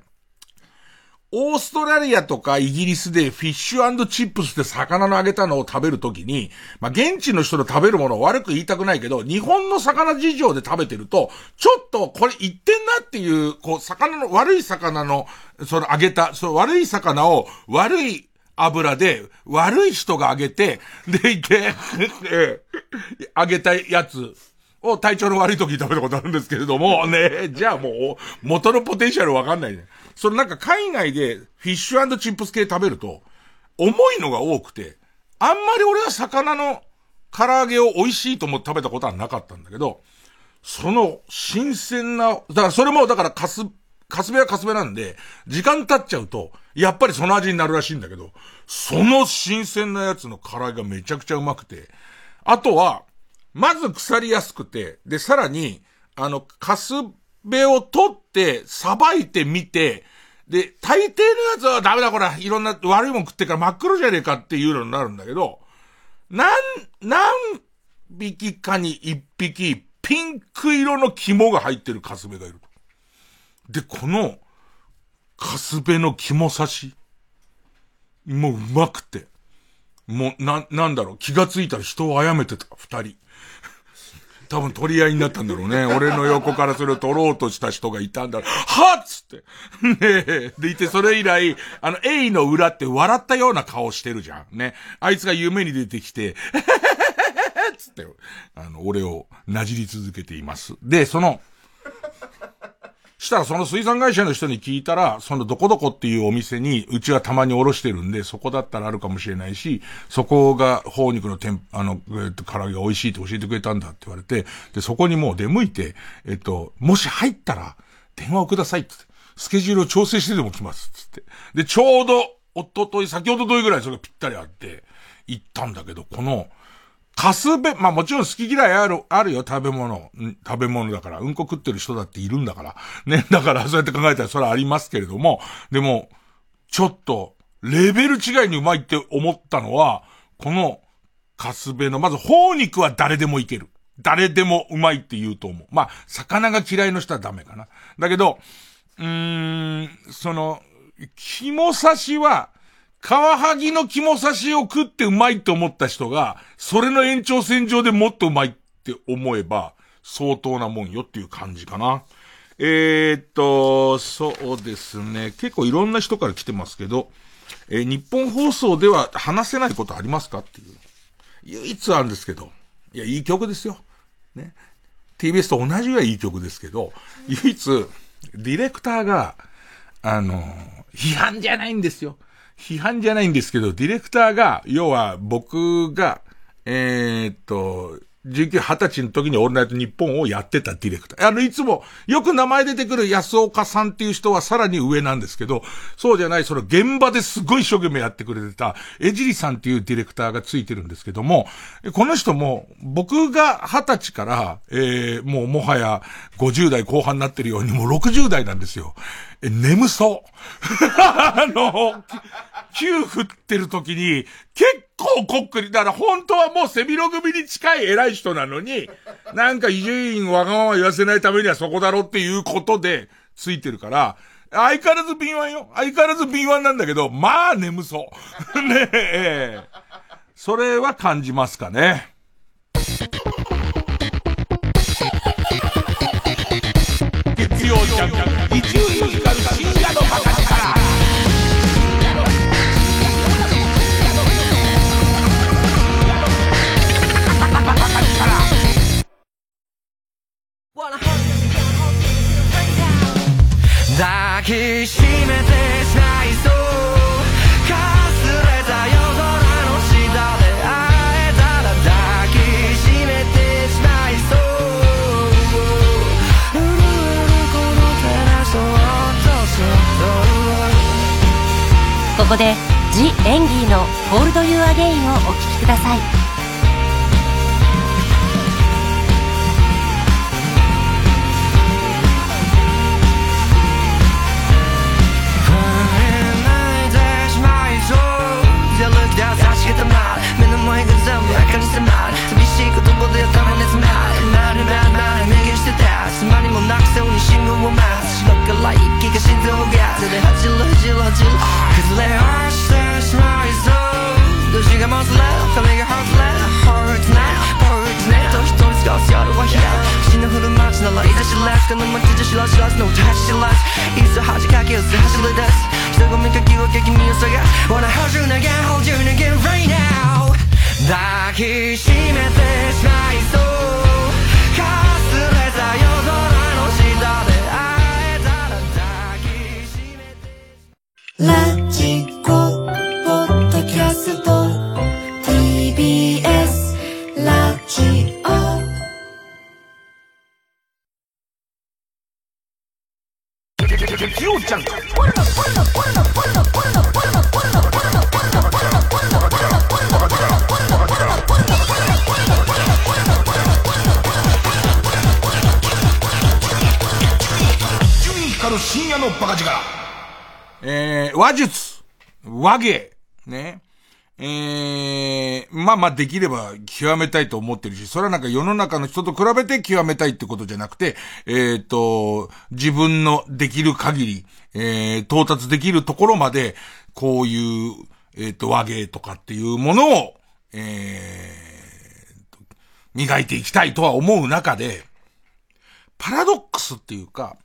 オーストラリアとかイギリスでフィッシュチップスって魚の揚げたのを食べるときに、まあ、現地の人の食べるものを悪く言いたくないけど、日本の魚事情で食べてると、ちょっとこれ言ってんなっていう、こう、魚の、悪い魚の、その揚げた、その悪い魚を悪い油で、悪い人が揚げて、でいて、揚げたやつを体調の悪い時に食べたことあるんですけれども、ね、じゃあもう、元のポテンシャルわかんないね。そのなんか海外でフィッシュチップス系食べると、重いのが多くて、あんまり俺は魚の唐揚げを美味しいと思って食べたことはなかったんだけど、その新鮮な、だからそれもだからカス、カスベはカスベなんで、時間経っちゃうと、やっぱりその味になるらしいんだけど、その新鮮なやつの唐揚げがめちゃくちゃうまくて、あとは、まず腐りやすくて、で、さらに、あの、カスベを取って、さばいてみて、で、大抵のやつはダメだこれ、いろんな悪いもん食ってから真っ黒じゃねえかっていうのになるんだけど、なん、何匹かに一匹、ピンク色の肝が入ってるカスベがいる。で、この、カスベの肝刺し、もううまくて、もう、な、なんだろう、気がついたら人を殺めてた、二人。[LAUGHS] 多分取り合いになったんだろうね。俺の横からそれを取ろうとした人がいたんだろう。はっつって。[LAUGHS] ねえ。でいて、それ以来、あの、エイの裏って笑ったような顔してるじゃん。ね。あいつが夢に出てきて、[LAUGHS] つって、あの、俺をなじり続けています。で、その、したらその水産会社の人に聞いたら、そのどこどこっていうお店に、うちはたまにおろしてるんで、そこだったらあるかもしれないし、そこが、頬肉の天、あの、えっと、唐揚げが美味しいって教えてくれたんだって言われて、で、そこにもう出向いて、えっと、もし入ったら、電話をくださいってって。スケジュールを調整してでも来ます。つって。で、ちょうど、おととい、先ほどといぐらいそれがぴったりあって、行ったんだけど、この、カスベ、まあもちろん好き嫌いある、あるよ、食べ物。食べ物だから。うんこ食ってる人だっているんだから。ね、[LAUGHS] だからそうやって考えたらそれはありますけれども、でも、ちょっと、レベル違いにうまいって思ったのは、この、カスベの、まず、頬肉は誰でもいける。誰でもうまいって言うと思う。まあ、魚が嫌いの人はダメかな。だけど、うーん、その、肝刺しは、カワハギの肝刺しを食ってうまいって思った人が、それの延長線上でもっとうまいって思えば、相当なもんよっていう感じかな。えー、っと、そうですね。結構いろんな人から来てますけど、えー、日本放送では話せないことありますかっていう。唯一あるんですけど。いや、いい曲ですよ。ね。TBS と同じぐらいいい曲ですけど、唯一、ディレクターが、あの、批判じゃないんですよ。批判じゃないんですけど、ディレクターが、要は僕が、えー、っと、19、20歳の時にオールナイト日本をやってたディレクター。あの、いつも、よく名前出てくる安岡さんっていう人はさらに上なんですけど、そうじゃない、その現場ですごい一生懸命やってくれてた、江尻さんっていうディレクターがついてるんですけども、この人も、僕が20歳から、えー、もうもはや50代後半になってるように、もう60代なんですよ。え、眠そう。[LAUGHS] あの、球 [LAUGHS] 振ってる時に、結構こっくり、だから本当はもう背広組に近い偉い人なのに、なんか伊集院わがまま言わせないためにはそこだろっていうことでついてるから、相変わらず敏腕よ。相変わらず敏腕なんだけど、まあ眠そう。[LAUGHS] ねえ。それは感じますかね。月曜ジャン抱きしめてしまいそうかすれた夜空の下で会えたら抱きしめてしまいそう震えるこの手そっとそっとここで「ジ・エンギーの「 Hold You Again」をお聴きください。げたな目の前が全部赤に迫る寂しい言葉で頭に詰まるなるなるなる明言してたつまりもなくせに信号を待つ白から一気が心臓が手ではじるはじるはじる崩れ落ちてしまいそう年がもつれ髪がほつれ Hurts now と一人過ごす夜は昼死ぬ降る街ならいざ知らずこの街じゃ知らず知らずの歌知らずいつ恥かけず走り出す人混みかき分け君を探 Wanna hold you ん Rainout now 抱きしめてしまいそうかすれた夜空の下で会えたら抱きしめてラジ和芸、ね。ええー、まあまあできれば極めたいと思ってるし、それはなんか世の中の人と比べて極めたいってことじゃなくて、えっ、ー、と、自分のできる限り、えー、到達できるところまで、こういう、えっ、ー、と、和芸とかっていうものを、えー、磨いていきたいとは思う中で、パラドックスっていうか、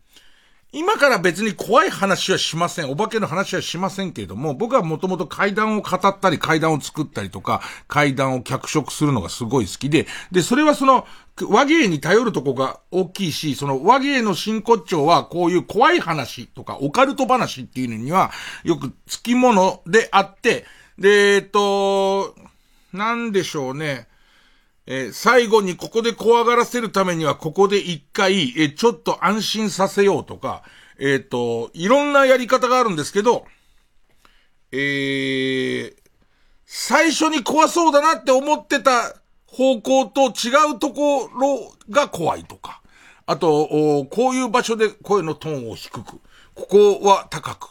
今から別に怖い話はしません。お化けの話はしませんけれども、僕はもともと階段を語ったり、階段を作ったりとか、階段を脚色するのがすごい好きで、で、それはその、和芸に頼るとこが大きいし、その和芸の真骨頂はこういう怖い話とかオカルト話っていうのにはよく付き物であって、で、えっと、なんでしょうね。えー、最後にここで怖がらせるためには、ここで一回、えー、ちょっと安心させようとか、えっ、ー、と、いろんなやり方があるんですけど、えー、最初に怖そうだなって思ってた方向と違うところが怖いとか、あと、こういう場所で声のトーンを低く、ここは高く。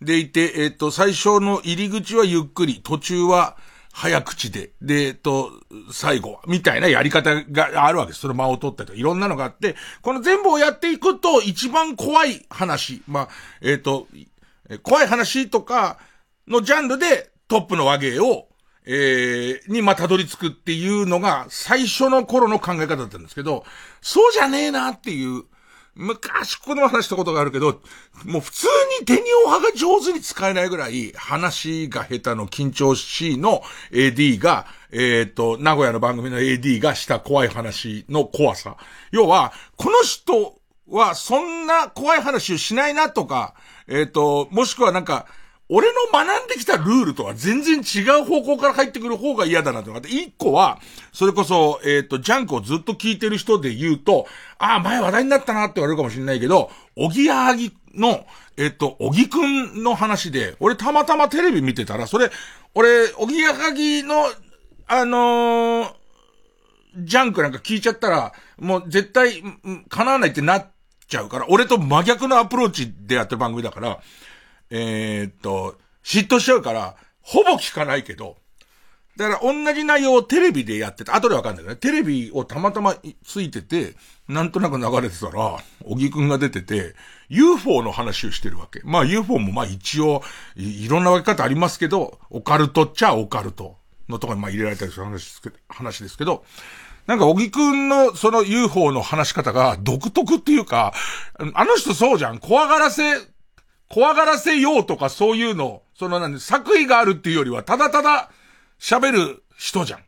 でいて、えっ、と、最初の入り口はゆっくり、途中は、早口で、で、えっと、最後は、みたいなやり方があるわけです。その間を取ったりとか、いろんなのがあって、この全部をやっていくと、一番怖い話、まあ、えっ、と、怖い話とかのジャンルでトップの和芸を、えー、にまたどり着くっていうのが最初の頃の考え方だったんですけど、そうじゃねえなっていう、昔この話したことがあるけど、もう普通に手におはが上手に使えないぐらい、話が下手の緊張しの AD が、えっ、ー、と、名古屋の番組の AD がした怖い話の怖さ。要は、この人はそんな怖い話をしないなとか、えっ、ー、と、もしくはなんか、俺の学んできたルールとは全然違う方向から入ってくる方が嫌だなとかって、一個は、それこそ、えっ、と、ジャンクをずっと聞いてる人で言うと、ああ、前話題になったなって言われるかもしれないけど、おぎやはぎの、えっ、と、おぎくんの話で、俺たまたまテレビ見てたら、それ、俺、おぎやはぎの、あのー、ジャンクなんか聞いちゃったら、もう絶対、叶わないってなっちゃうから、俺と真逆のアプローチでやってる番組だから、えー、っと、嫉妬しちゃうから、ほぼ聞かないけど、だから同じ内容をテレビでやってた。後でわかんないけどね。テレビをたまたまついてて、なんとなく流れてたら、小木くんが出てて、UFO の話をしてるわけ。まあ UFO もまあ一応い、いろんな分け方ありますけど、オカルトっちゃオカルトのとこにまあ入れられたりする話、話ですけど、なんか、小木くんのその UFO の話し方が独特っていうか、あの人そうじゃん。怖がらせ怖がらせようとかそういうの、そのなんで、作為があるっていうよりは、ただただ喋る人じゃん。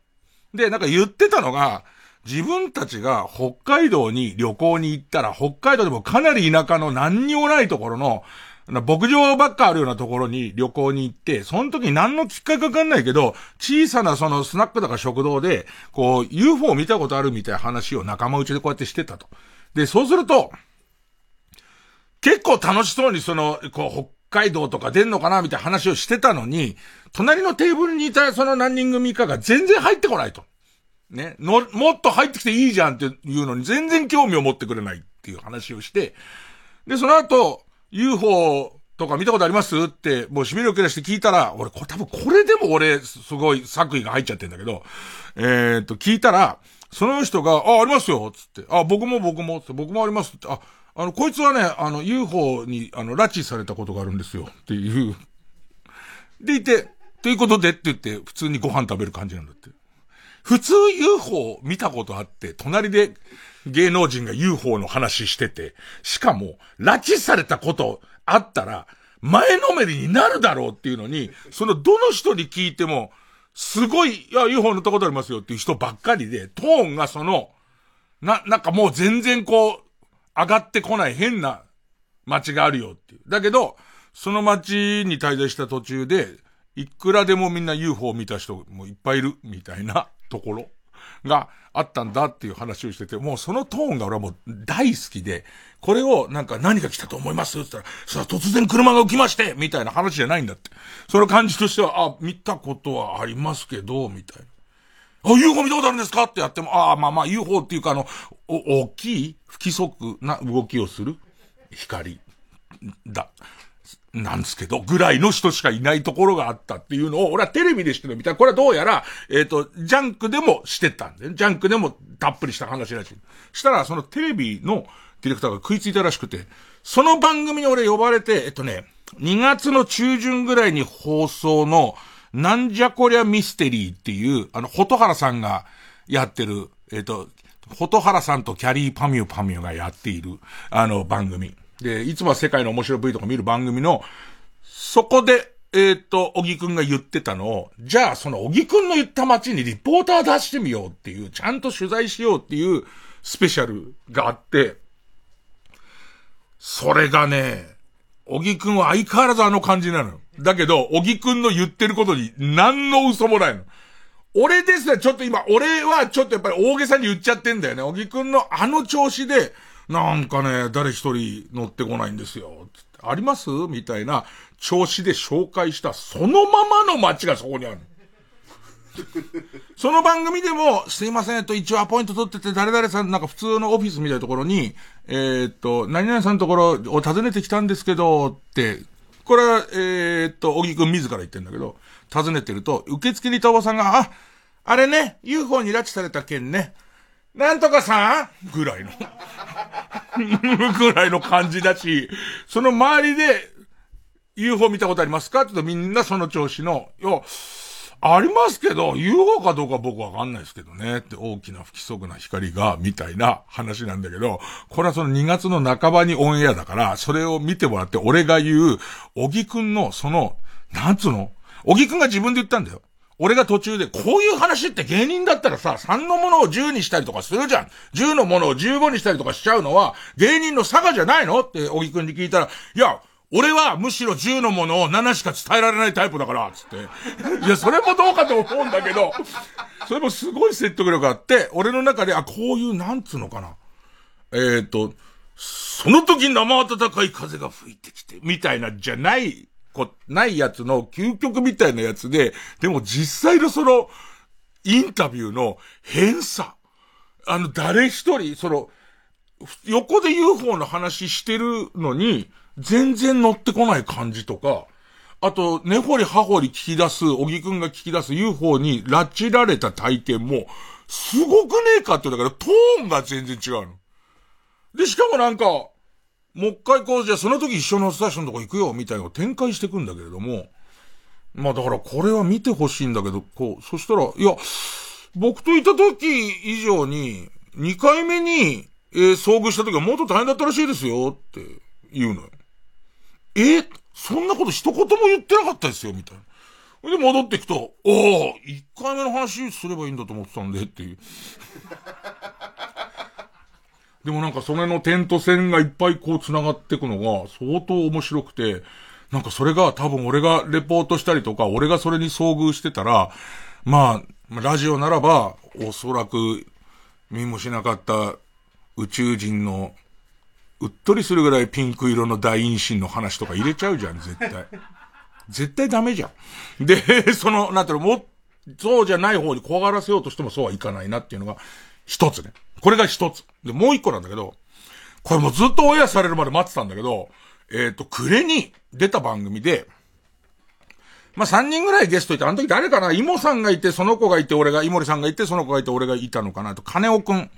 で、なんか言ってたのが、自分たちが北海道に旅行に行ったら、北海道でもかなり田舎の何にもないところの、牧場ばっかあるようなところに旅行に行って、その時何のきっかけかわかんないけど、小さなそのスナックとか食堂で、こう、UFO 見たことあるみたいな話を仲間内でこうやってしてたと。で、そうすると、結構楽しそうにその、こう、北海道とか出んのかなみたいな話をしてたのに、隣のテーブルにいたその何人組かが全然入ってこないと。ね。の、もっと入ってきていいじゃんっていうのに全然興味を持ってくれないっていう話をして、で、その後、UFO とか見たことありますって、もうしびれを切らして聞いたら、俺、これ多分これでも俺、すごい作為が入っちゃってんだけど、え、っと、聞いたら、その人が、あ、ありますよつって、あ、僕も僕もつって、僕もありますって、あ、あの、こいつはね、あの、UFO に、あの、拉致されたことがあるんですよっていう。でいて、ということでって言って、普通にご飯食べる感じなんだって。普通 UFO 見たことあって、隣で芸能人が UFO の話してて、しかも、拉致されたことあったら、前のめりになるだろうっていうのに、そのどの人に聞いても、すごい、いや、UFO 乗ったことありますよっていう人ばっかりで、トーンがその、な、なんかもう全然こう、上がってこない変な街があるよっていう。だけど、その街に滞在した途中で、いくらでもみんな UFO を見た人もいっぱいいる、みたいな [LAUGHS] ところがあったんだっていう話をしてて、もうそのトーンが俺はもう大好きで、これをなんか何が来たと思いますって言ったら、さあ突然車が浮きましてみたいな話じゃないんだって。その感じとしては、あ、見たことはありますけど、みたいな。あ、UFO 見たことあるんですか？ってやっても、ああ、まあまあ UFO っていうかあの、お、大きい不規則な動きをする光だ。なんですけど、ぐらいの人しかいないところがあったっていうのを、俺はテレビでしてるみたい。これはどうやら、えっ、ー、と、ジャンクでもしてたんで、ジャンクでもたっぷりした話らしい。したら、そのテレビのディレクターが食いついたらしくて、その番組に俺呼ばれて、えっとね、2月の中旬ぐらいに放送の、なんじゃこりゃミステリーっていう、あの、ホトハラさんがやってる、えっ、ー、と、ホトハラさんとキャリーパミュパミュがやっている、あの、番組。で、いつもは世界の面白い V とか見る番組の、そこで、えっ、ー、と、小木くんが言ってたのを、じゃあその小木くんの言った街にリポーター出してみようっていう、ちゃんと取材しようっていうスペシャルがあって、それがね、小木くんは相変わらずあの感じなの。だけど、小木くんの言ってることに何の嘘もないの。俺ですね、ちょっと今、俺はちょっとやっぱり大げさに言っちゃってんだよね。小木くんのあの調子で、なんかね、誰一人乗ってこないんですよ。あります？みたいな調子で紹介したそのままの街がそこにある。その番組でも、すいません、と、一応アポイント取ってて、誰々さん、なんか普通のオフィスみたいなところに、えー、っと、何々さんのところを訪ねてきたんですけど、って、これは、えー、っと、小木くん自ら言ってんだけど、訪ねてると、受付にいたおばさんが、あ、あれね、UFO に拉致された件ね、なんとかさんぐらいの [LAUGHS] ぐらいの感じだし、その周りで UFO 見たことありますかって言うとみんなその調子の、いや、ありますけど、UFO かどうか僕わかんないですけどね。って大きな不規則な光が、みたいな話なんだけど、これはその2月の半ばにオンエアだから、それを見てもらって俺が言う、小木くんのその、なんつうの？小木くんが自分で言ったんだよ。俺が途中で、こういう話って芸人だったらさ、3のものを10にしたりとかするじゃん。10のものを15にしたりとかしちゃうのは、芸人の差がじゃないの？って、小木くんに聞いたら、いや、俺はむしろ10のものを7しか伝えられないタイプだから、つって。いや、それもどうかと思うんだけど、それもすごい説得力あって、俺の中で、あ、こういう、なんつうのかな。えっ、ー、と、その時生暖かい風が吹いてきて、みたいなじゃないこ、ないやつの究極みたいなやつで、でも実際のその、インタビューの変さ。あの、誰一人、その、横で UFO の話してるのに、全然乗ってこない感じとか、あと、根掘り葉掘り聞き出す、小木くんが聞き出す UFO に拉致られた体験も、すごくねえかって、だからトーンが全然違うの。で、しかもなんか、もう一回こう、じゃあその時一緒のスタジオのとこ行くよ、みたいなのを展開していくんだけれども、まあだからこれは見てほしいんだけど、こう、そしたら、いや、僕といた時以上に、二回目に、えー、遭遇した時はもっと大変だったらしいですよ、って言うのよ。え、そんなこと一言も言ってなかったですよ、みたいな。で、戻ってきと、おお一回目の話すればいいんだと思ってたんで、っていう。でもなんかそれの点と線がいっぱいこう繋がっていくのが相当面白くて、なんかそれが多分俺がレポートしたりとか、俺がそれに遭遇してたら、まあ、ラジオならば、おそらく見もしなかった宇宙人のうっとりするぐらいピンク色の大陰唇の話とか入れちゃうじゃん、絶対。絶対ダメじゃん。で、[LAUGHS] その、なんていうの、も、そうじゃない方に怖がらせようとしてもそうはいかないなっていうのが、一つね。これが一つ。で、もう一個なんだけど、これもずっとオンエアされるまで待ってたんだけど、えっ、ー、と、暮れに出た番組で、まあ、3人ぐらいゲストいて、あの時誰かな？イモさんがいて、その子がいて、俺が、イモリさんがいて、その子がいて、俺がいたのかなと、金尾くん。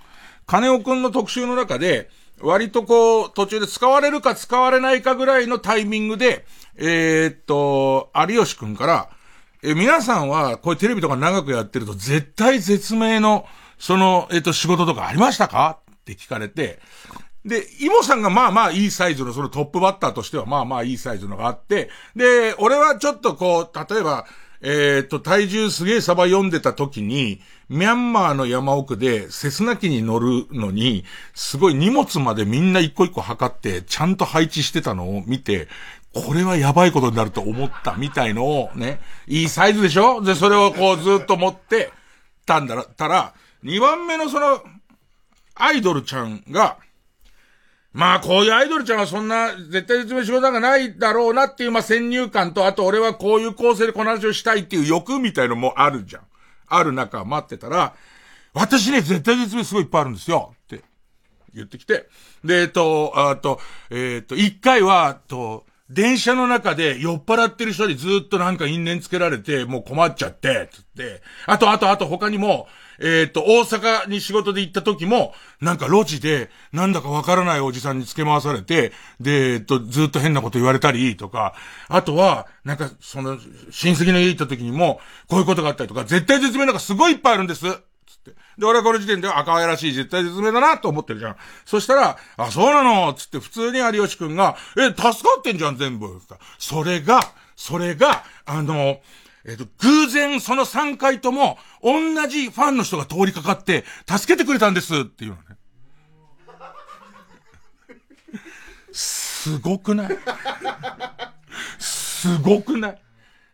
金尾くんの特集の中で、割とこう、途中で使われるか使われないかぐらいのタイミングで、えー、っと、有吉くんから、え、皆さんは、こういうテレビとか長くやってると、絶対絶命の、その、えっと、仕事とかありましたか？って聞かれて、で、イモさんがまあまあいいサイズのそのトップバッターとしてはまあまあいいサイズのがあって、で、俺はちょっとこう、例えば、えっ、と、体重すげえサバ読んでた時に、ミャンマーの山奥でセスナ機に乗るのに、すごい荷物までみんな一個一個測って、ちゃんと配置してたのを見て、これはやばいことになると思ったみたいのをね、いいサイズでしょ？で、それをこうずっと持ってたんだったら、二番目のその、アイドルちゃんが、まあ、こういうアイドルちゃんはそんな、絶対絶命仕事がないだろうなっていう、まあ、先入観と、あと俺はこういう構成でこの話をしたいっていう欲みたいのもあるじゃん。ある中待ってたら、私ね、絶対絶命すごいいっぱいあるんですよ。って言ってきて。で、えっと、あと、えっと、一回は、と、電車の中で酔っ払ってる人にずっとなんか因縁つけられて、もう困っちゃって、つって。あと、あと、あと他にも、えっ、と、大阪に仕事で行った時も、なんか路地で、なんだかわからないおじさんに付け回されて、で、えっ、と、ずっと変なこと言われたりとか、あとは、なんか、その、親戚の家行った時にも、こういうことがあったりとか、絶対絶命なんかすごいいっぱいあるんです。つって。で、俺はこの時点では赤いらしい絶対絶命だなと思ってるじゃん。そしたら、あ、そうなの？つって普通に有吉くんが、え、助かってんじゃん、全部。それが、それが、あの、えっ、と、偶然その3回とも、同じファンの人が通りかかって、助けてくれたんですっていうのね。すごくない？すごくない？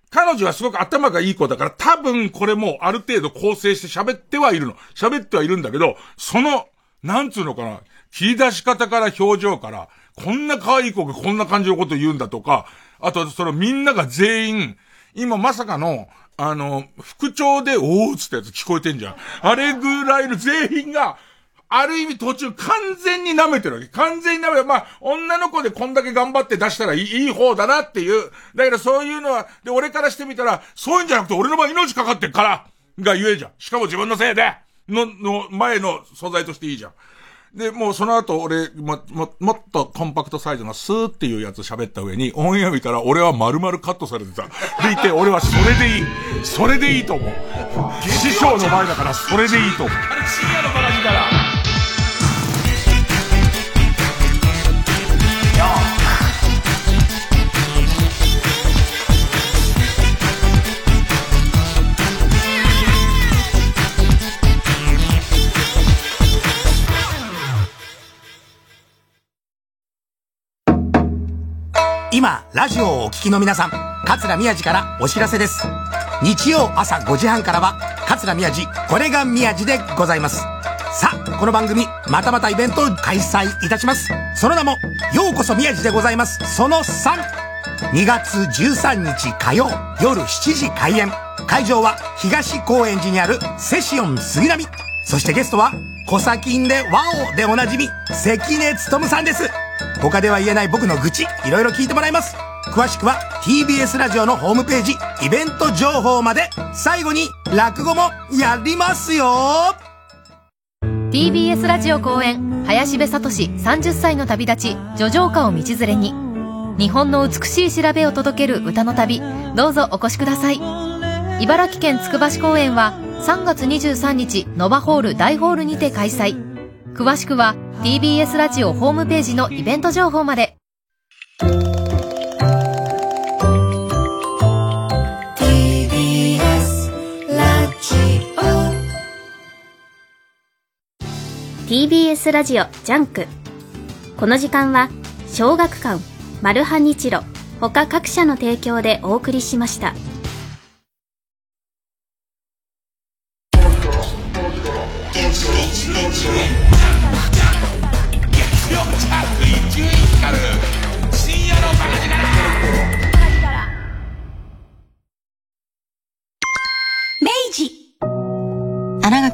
彼女はすごく頭がいい子だから多分これもある程度構成して喋ってはいるの。喋ってはいるんだけど、その、なんつうのかな、切り出し方から表情から、こんな可愛い子がこんな感じのこと言うんだとか、あとそのみんなが全員、今まさかの、あの、副長で、おーつったやつ聞こえてんじゃん。あれぐらいの全員が、ある意味途中完全に舐めてるわけ。完全に舐めて、まあ、女の子でこんだけ頑張って出したらいいいい方だなっていう。だけどそういうのは、で、俺からしてみたら、そういうんじゃなくて俺の場合命かかってっから、が言えじゃん。しかも自分のせいで、の、の、前の素材としていいじゃん。で、もうその後俺、も、も、もっとコンパクトサイズのスーっていうやつ喋った上に、オンエア見たら俺は丸々カットされてた。でいて、俺はそれでいい。それでいいと思う。師匠の前だからそれでいいと思う。深夜のバラだから。今、ラジオをお聞きの皆さん、桂宮治からお知らせです。日曜朝5時半からは、桂宮治、これが宮治でございます。さあ、この番組、またまたイベントを開催いたします。その名も、ようこそ宮治でございます。その3。2月13日火曜、夜7時開演。会場は東高円寺にあるセシオン杉並。そしてゲストは、コサキンでワオでおなじみ、関根勤さんです。他では言えない僕の愚痴、いろいろ聞いてもらいます。詳しくは TBS ラジオのホームページ、イベント情報まで。最後に、落語もやりますよ TBS ラジオ公演、林部聡30歳の旅立ち、叙情歌を道連れに。日本の美しい調べを届ける歌の旅、どうぞお越しください。茨城県つくば市公演は3月23日、ノバホール大ホールにて開催。詳しくは TBS ラジオホームページのイベント情報まで。TBS ラジオ。ジャンク。この時間は小学館マルハニチロ他各社の提供でお送りしました。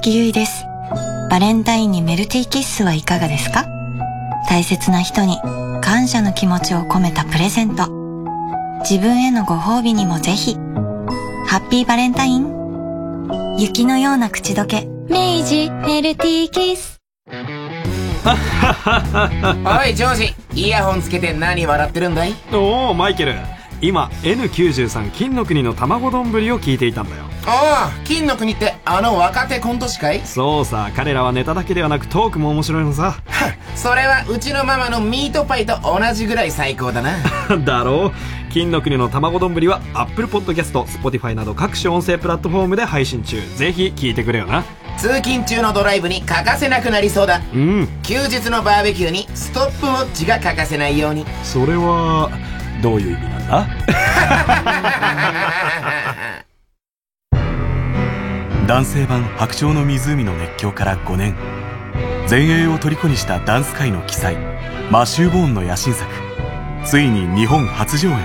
です。バレンタインにメルティーキッスはいかがですか？大切な人に感謝の気持ちを込めたプレゼント。自分へのご褒美にもぜひ。ハッピーバレンタイン雪のような口どけ。明治メルティーキス。[LAUGHS] おい、ジョージ。イヤホンつけて何笑ってるんだい？おお、マイケル。今 N93 金の国の卵丼ぶりを聞いていたんだよ。ああ金の国ってあの若手コント師かい？そうさ彼らはネタだけではなくトークも面白いのさ。それはうちのママのミートパイと同じぐらい最高だな。[LAUGHS] だろ？う金の国の卵丼ぶりは Apple Podcast、Spotify など各種音声プラットフォームで配信中。ぜひ聞いてくれよな。通勤中のドライブに欠かせなくなりそうだ。うん。休日のバーベキューにストップウォッチが欠かせないように。それはどういう意味なんだ？[LAUGHS] 男性版「白鳥の湖」の熱狂から5年。全英を虜にしたダンス界の奇才マシュー・ボーンの野心作。ついに日本初上演。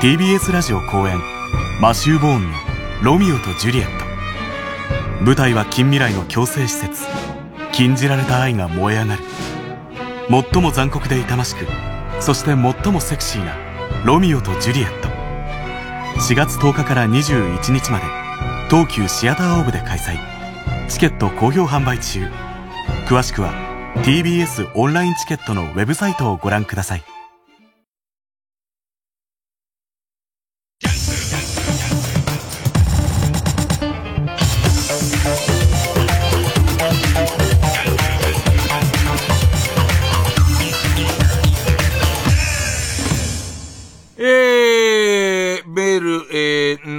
TBS ラジオ公演。マシュー・ボーンの「ロミオとジュリエット」舞台は近未来の強制施設。禁じられた愛が燃え上がる。最も残酷で痛ましくそして最もセクシーな「ロミオとジュリエット」4月10日から21日まで東急シアターオーブで開催。チケット好評販売中。詳しくは TBS オンラインチケットのウェブサイトをご覧ください。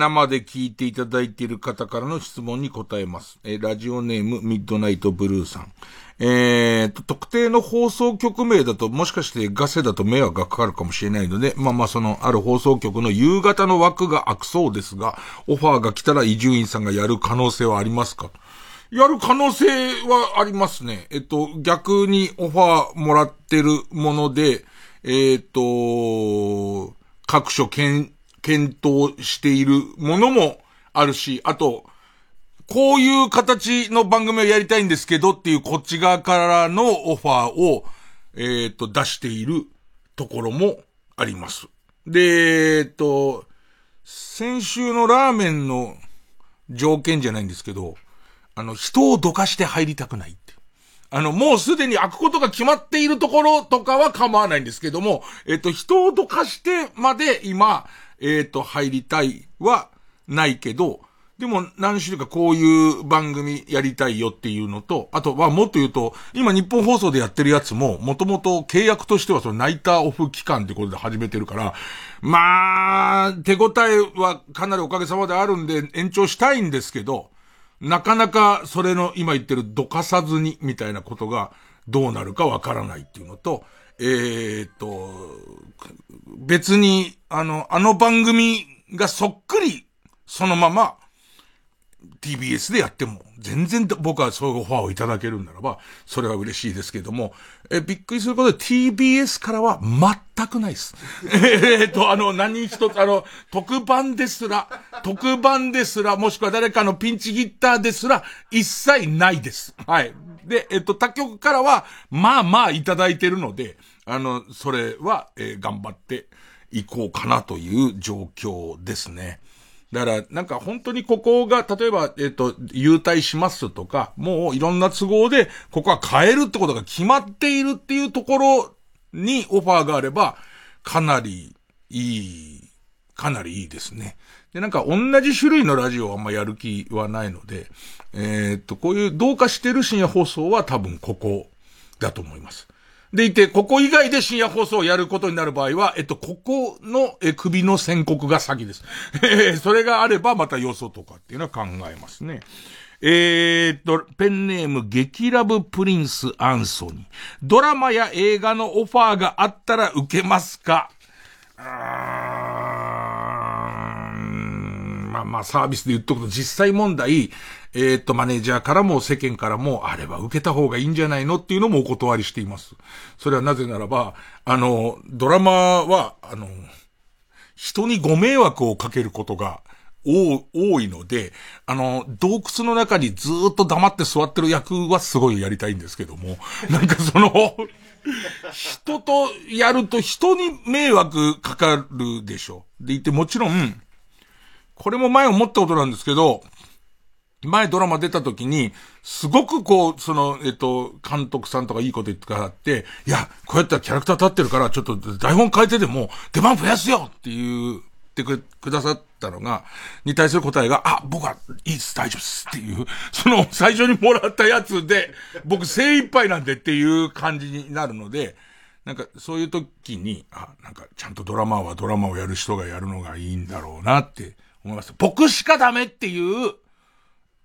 生で聞いていただいている方からの質問に答えます。えー、ラジオネームミッドナイトブルーさん。えー、と、特定の放送局名だと、もしかしてガセだと迷惑がかかるかもしれないので、まあまあその、ある放送局の夕方の枠が空くそうですが、オファーが来たら伊集院さんがやる可能性はありますか？やる可能性はありますね。えっと、逆にオファーもらってるもので、えっと、各所検検討しているものもあるし、あと、こういう形の番組をやりたいんですけどっていうこっち側からのオファーを、えっ、ー、と、出しているところもあります。で、えっ、ー、と、先週のラーメンの条件じゃないんですけど、あの、人をどかして入りたくないって。あの、もうすでに開くことが決まっているところとかは構わないんですけども、えっ、と、人をどかしてまで今、えっ、ー、と、入りたいはないけど、でも何種類かこういう番組やりたいよっていうのと、あとはもっと言うと、今日本放送でやってるやつも、もともと契約としてはそのナイターオフ期間ってことで始めてるから、まあ、手応えはかなりおかげさまであるんで延長したいんですけど、なかなかそれの今言ってるどかさずにみたいなことがどうなるかわからないっていうのと、えー、っと、別に、あの、あの番組がそっくり、そのまま、TBS でやっても、全然僕はそういうオファーをいただけるならば、それは嬉しいですけども、え、びっくりすることで TBS からは全くないです。[LAUGHS] えっと、あの、何一つ、あの、特番ですら、特番ですら、もしくは誰かのピンチヒッターですら、一切ないです。はい。で、えっと、他局からは、まあまあいただいてるので、あの、それは、えー、頑張っていこうかなという状況ですね。だから、なんか本当にここが、例えば、えっ、ー、と、優待しますとか、もういろんな都合で、ここは変えるってことが決まっているっていうところにオファーがあれば、かなりいい、かなりいいですね。で、なんか同じ種類のラジオはあんまやる気はないので、えっ、と、こういう同化してる深夜放送は多分ここだと思います。でいて、ここ以外で深夜放送をやることになる場合は、えっと、ここの、え、首の宣告が先です。えそれがあれば、また予想とかっていうのは考えますね。えー、っと、ペンネーム、激ラブプリンスアンソニー。ドラマや映画のオファーがあったら受けますか？あーんまあまあサービスで言っとくと実際問題、えー、っと、マネージャーからも世間からも、あれは受けた方がいいんじゃないのっていうのもお断りしています。それはなぜならば、あの、ドラマは、あの、人にご迷惑をかけることが、多多いので、あの、洞窟の中にずっと黙って座ってる役はすごいやりたいんですけども、[LAUGHS] なんかその、人とやると人に迷惑かかるでしょ。でいてもちろん、これも前思ったことなんですけど、前ドラマ出た時に、すごくこう、その、えっと、監督さんとかいいこと言ってからって、いや、こうやったらキャラクター立ってるから、ちょっと台本変えてでも、出番増やすよって言ってくださったのが、に対する答えが、あ、僕はいいです、大丈夫ですっていう、その最初にもらったやつで、僕精一杯なんでっていう感じになるので、なんかそういう時に、あ、なんかちゃんとドラマはドラマをやる人がやるのがいいんだろうなって思います。僕しかダメっていう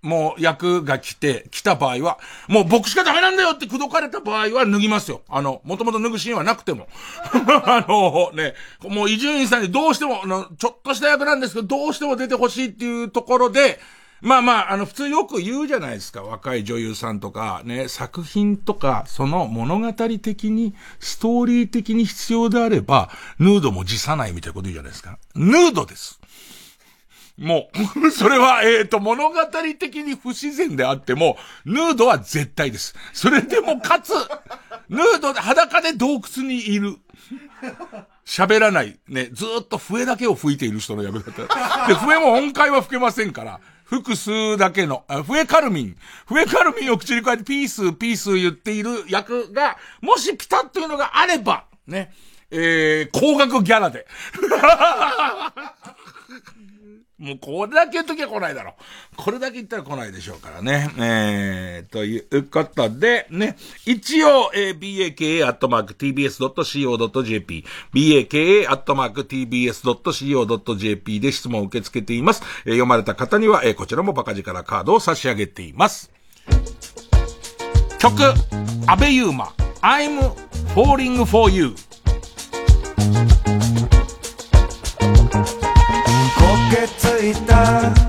もう役が来て、来た場合は、もう僕しかダメなんだよって口説かれた場合は脱ぎますよ。あの、もともと脱ぐシーンはなくても。[LAUGHS] あの、ね、もう伊集院さんにどうしても、あの、ちょっとした役なんですけど、どうしても出てほしいっていうところで、まあまあ、あの、普通よく言うじゃないですか。若い女優さんとか、ね、作品とか、その物語的に、ストーリー的に必要であれば、ヌードも辞さないみたいなこと言うじゃないですか。ヌードです。もう、[LAUGHS] それは、えっ、ー、と、物語的に不自然であっても、ヌードは絶対です。それでも、かつ、ヌードで裸で洞窟にいる。喋らない。ね、ずっと笛だけを吹いている人の役だった。で、笛も音階は吹けませんから。複数だけの、笛カルミン。笛カルミンを口に加えてピース、ピース言っている役が、もしピタッというのがあれば、ね、えー、高額ギャラで。[LAUGHS] もうこれだけ言っときゃ来ないだろ。これだけ言ったら来ないでしょうからね。えー、ということで、ね、一応、えー、baka.tbs.co.jp、baka.tbs.co.jp で質問を受け付けています。えー、読まれた方には、えー、こちらもバカ力カードを差し上げています。曲、安倍優馬、I'm falling for you。けついた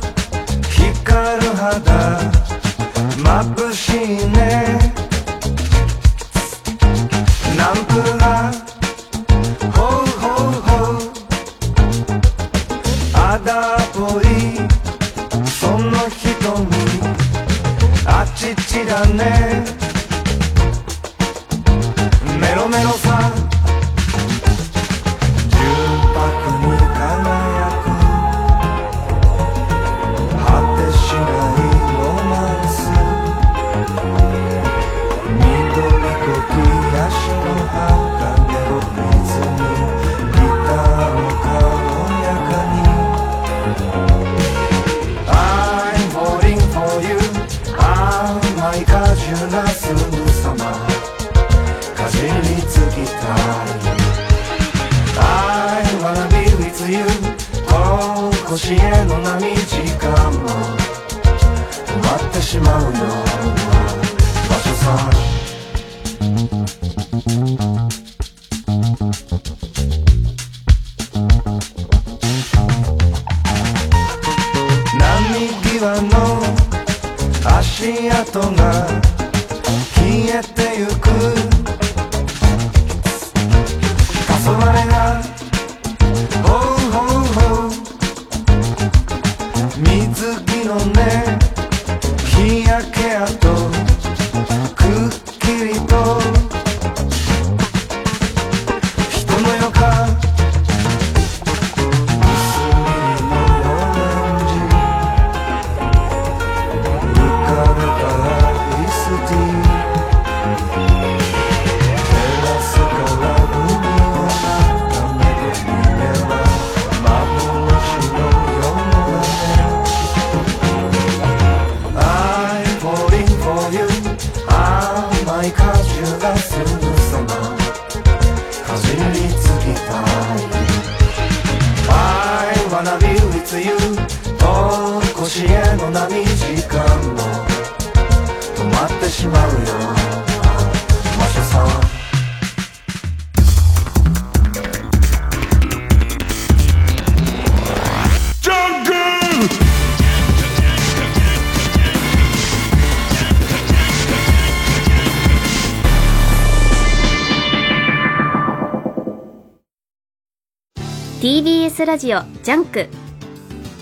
ラジオジャンク。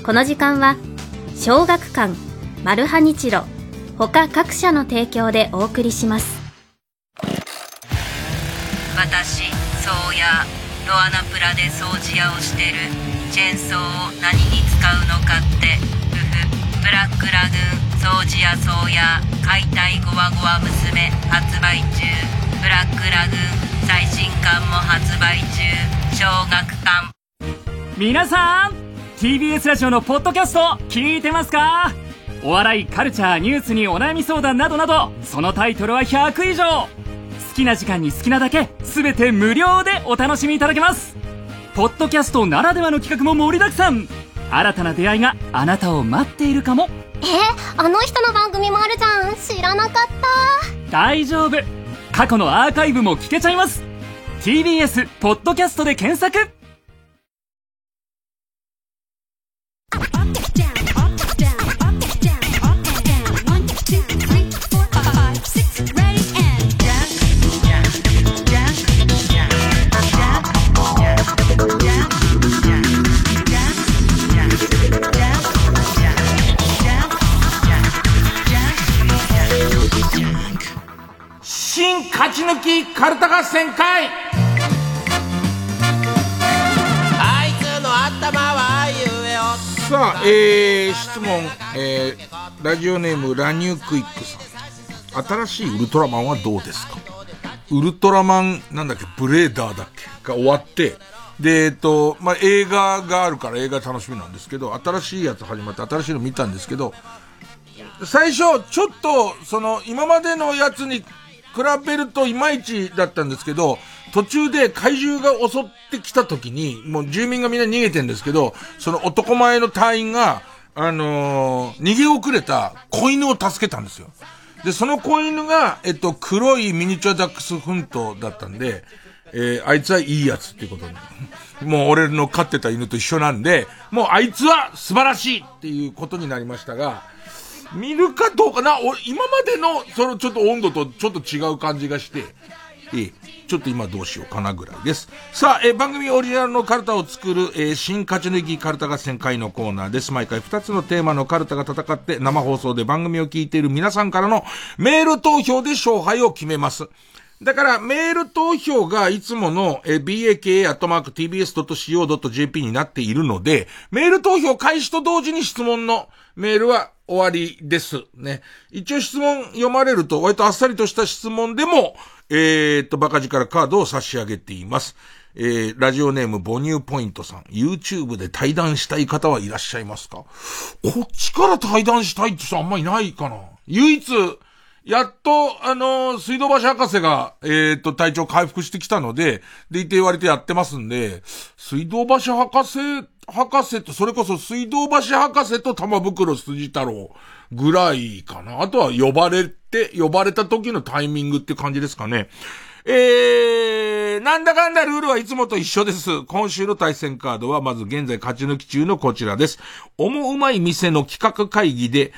この時間は小学館マルハニチロ他各社の提供でお送りします。私ソーヤーロアナプラで掃除屋をしてる。チェーンソーを何に使うのかって。ふふ。ブラックラグーン掃除屋ソーヤー解体ゴアゴア娘発売中。ブラックラグーン最新刊も発売中。小学館。皆さん TBS ラジオのポッドキャスト聞いてますか？お笑いカルチャーニュースにお悩み相談などなどそのタイトルは100以上。好きな時間に好きなだけ全て無料でお楽しみいただけます。ポッドキャストならではの企画も盛りだくさん。新たな出会いがあなたを待っているかも。えあの人の番組もあるじゃん。知らなかった。大丈夫。過去のアーカイブも聞けちゃいます。TBS ポッドキャストで検索問、えー、ラジオネームラニュークイックさん。新しいウルトラマンはどうですか？ウルトラマン、なんだっけ、ブレーダーだっけ？が終わって、で、えっと、まあ、映画があるから映画楽しみなんですけど、新しいやつ始まって新しいの見たんですけど、最初、ちょっと、その、今までのやつに比べるといまいちだったんですけど、途中で怪獣が襲ってきた時に、もう住民がみんな逃げてんですけど、その男前の隊員が、あのー、逃げ遅れた子犬を助けたんですよ。で、その子犬が、えっと、黒いミニチュアダックスフントだったんで、えー、あいつはいいやつっていうことに。[LAUGHS] もう俺の飼ってた犬と一緒なんで、もうあいつは素晴らしいっていうことになりましたが、見るかどうかな、今までの、そのちょっと温度とちょっと違う感じがして、ええ、ちょっと今どうしようかなぐらいです。さあ、え番組オリジナルのカルタを作る、えー、新勝ち抜きカルタ合戦会のコーナーです。毎回2つのテーマのカルタが戦って生放送で番組を聞いている皆さんからのメール投票で勝敗を決めます。だから、メール投票がいつもの、え baka.tbs.co.jp になっているので、メール投票開始と同時に質問のメールは終わりです。ね。一応質問読まれると、割とあっさりとした質問でも、えー、っと、バカ力カードを差し上げています。えー、ラジオネーム母乳ポイントさん。YouTube で対談したい方はいらっしゃいますか？こっちから対談したいって人あんまいないかな。唯一、やっと、あのー、水道橋博士が、えー、っと、体調回復してきたので、でいて言われてやってますんで、水道橋博士、博士と、それこそ水道橋博士と玉袋筋太郎ぐらいかな。あとは呼ばれて、呼ばれた時のタイミングって感じですかね。えー、なんだかんだルールはいつもと一緒です。今週の対戦カードはまず現在勝ち抜き中のこちらです。おもうまい店の企画会議で、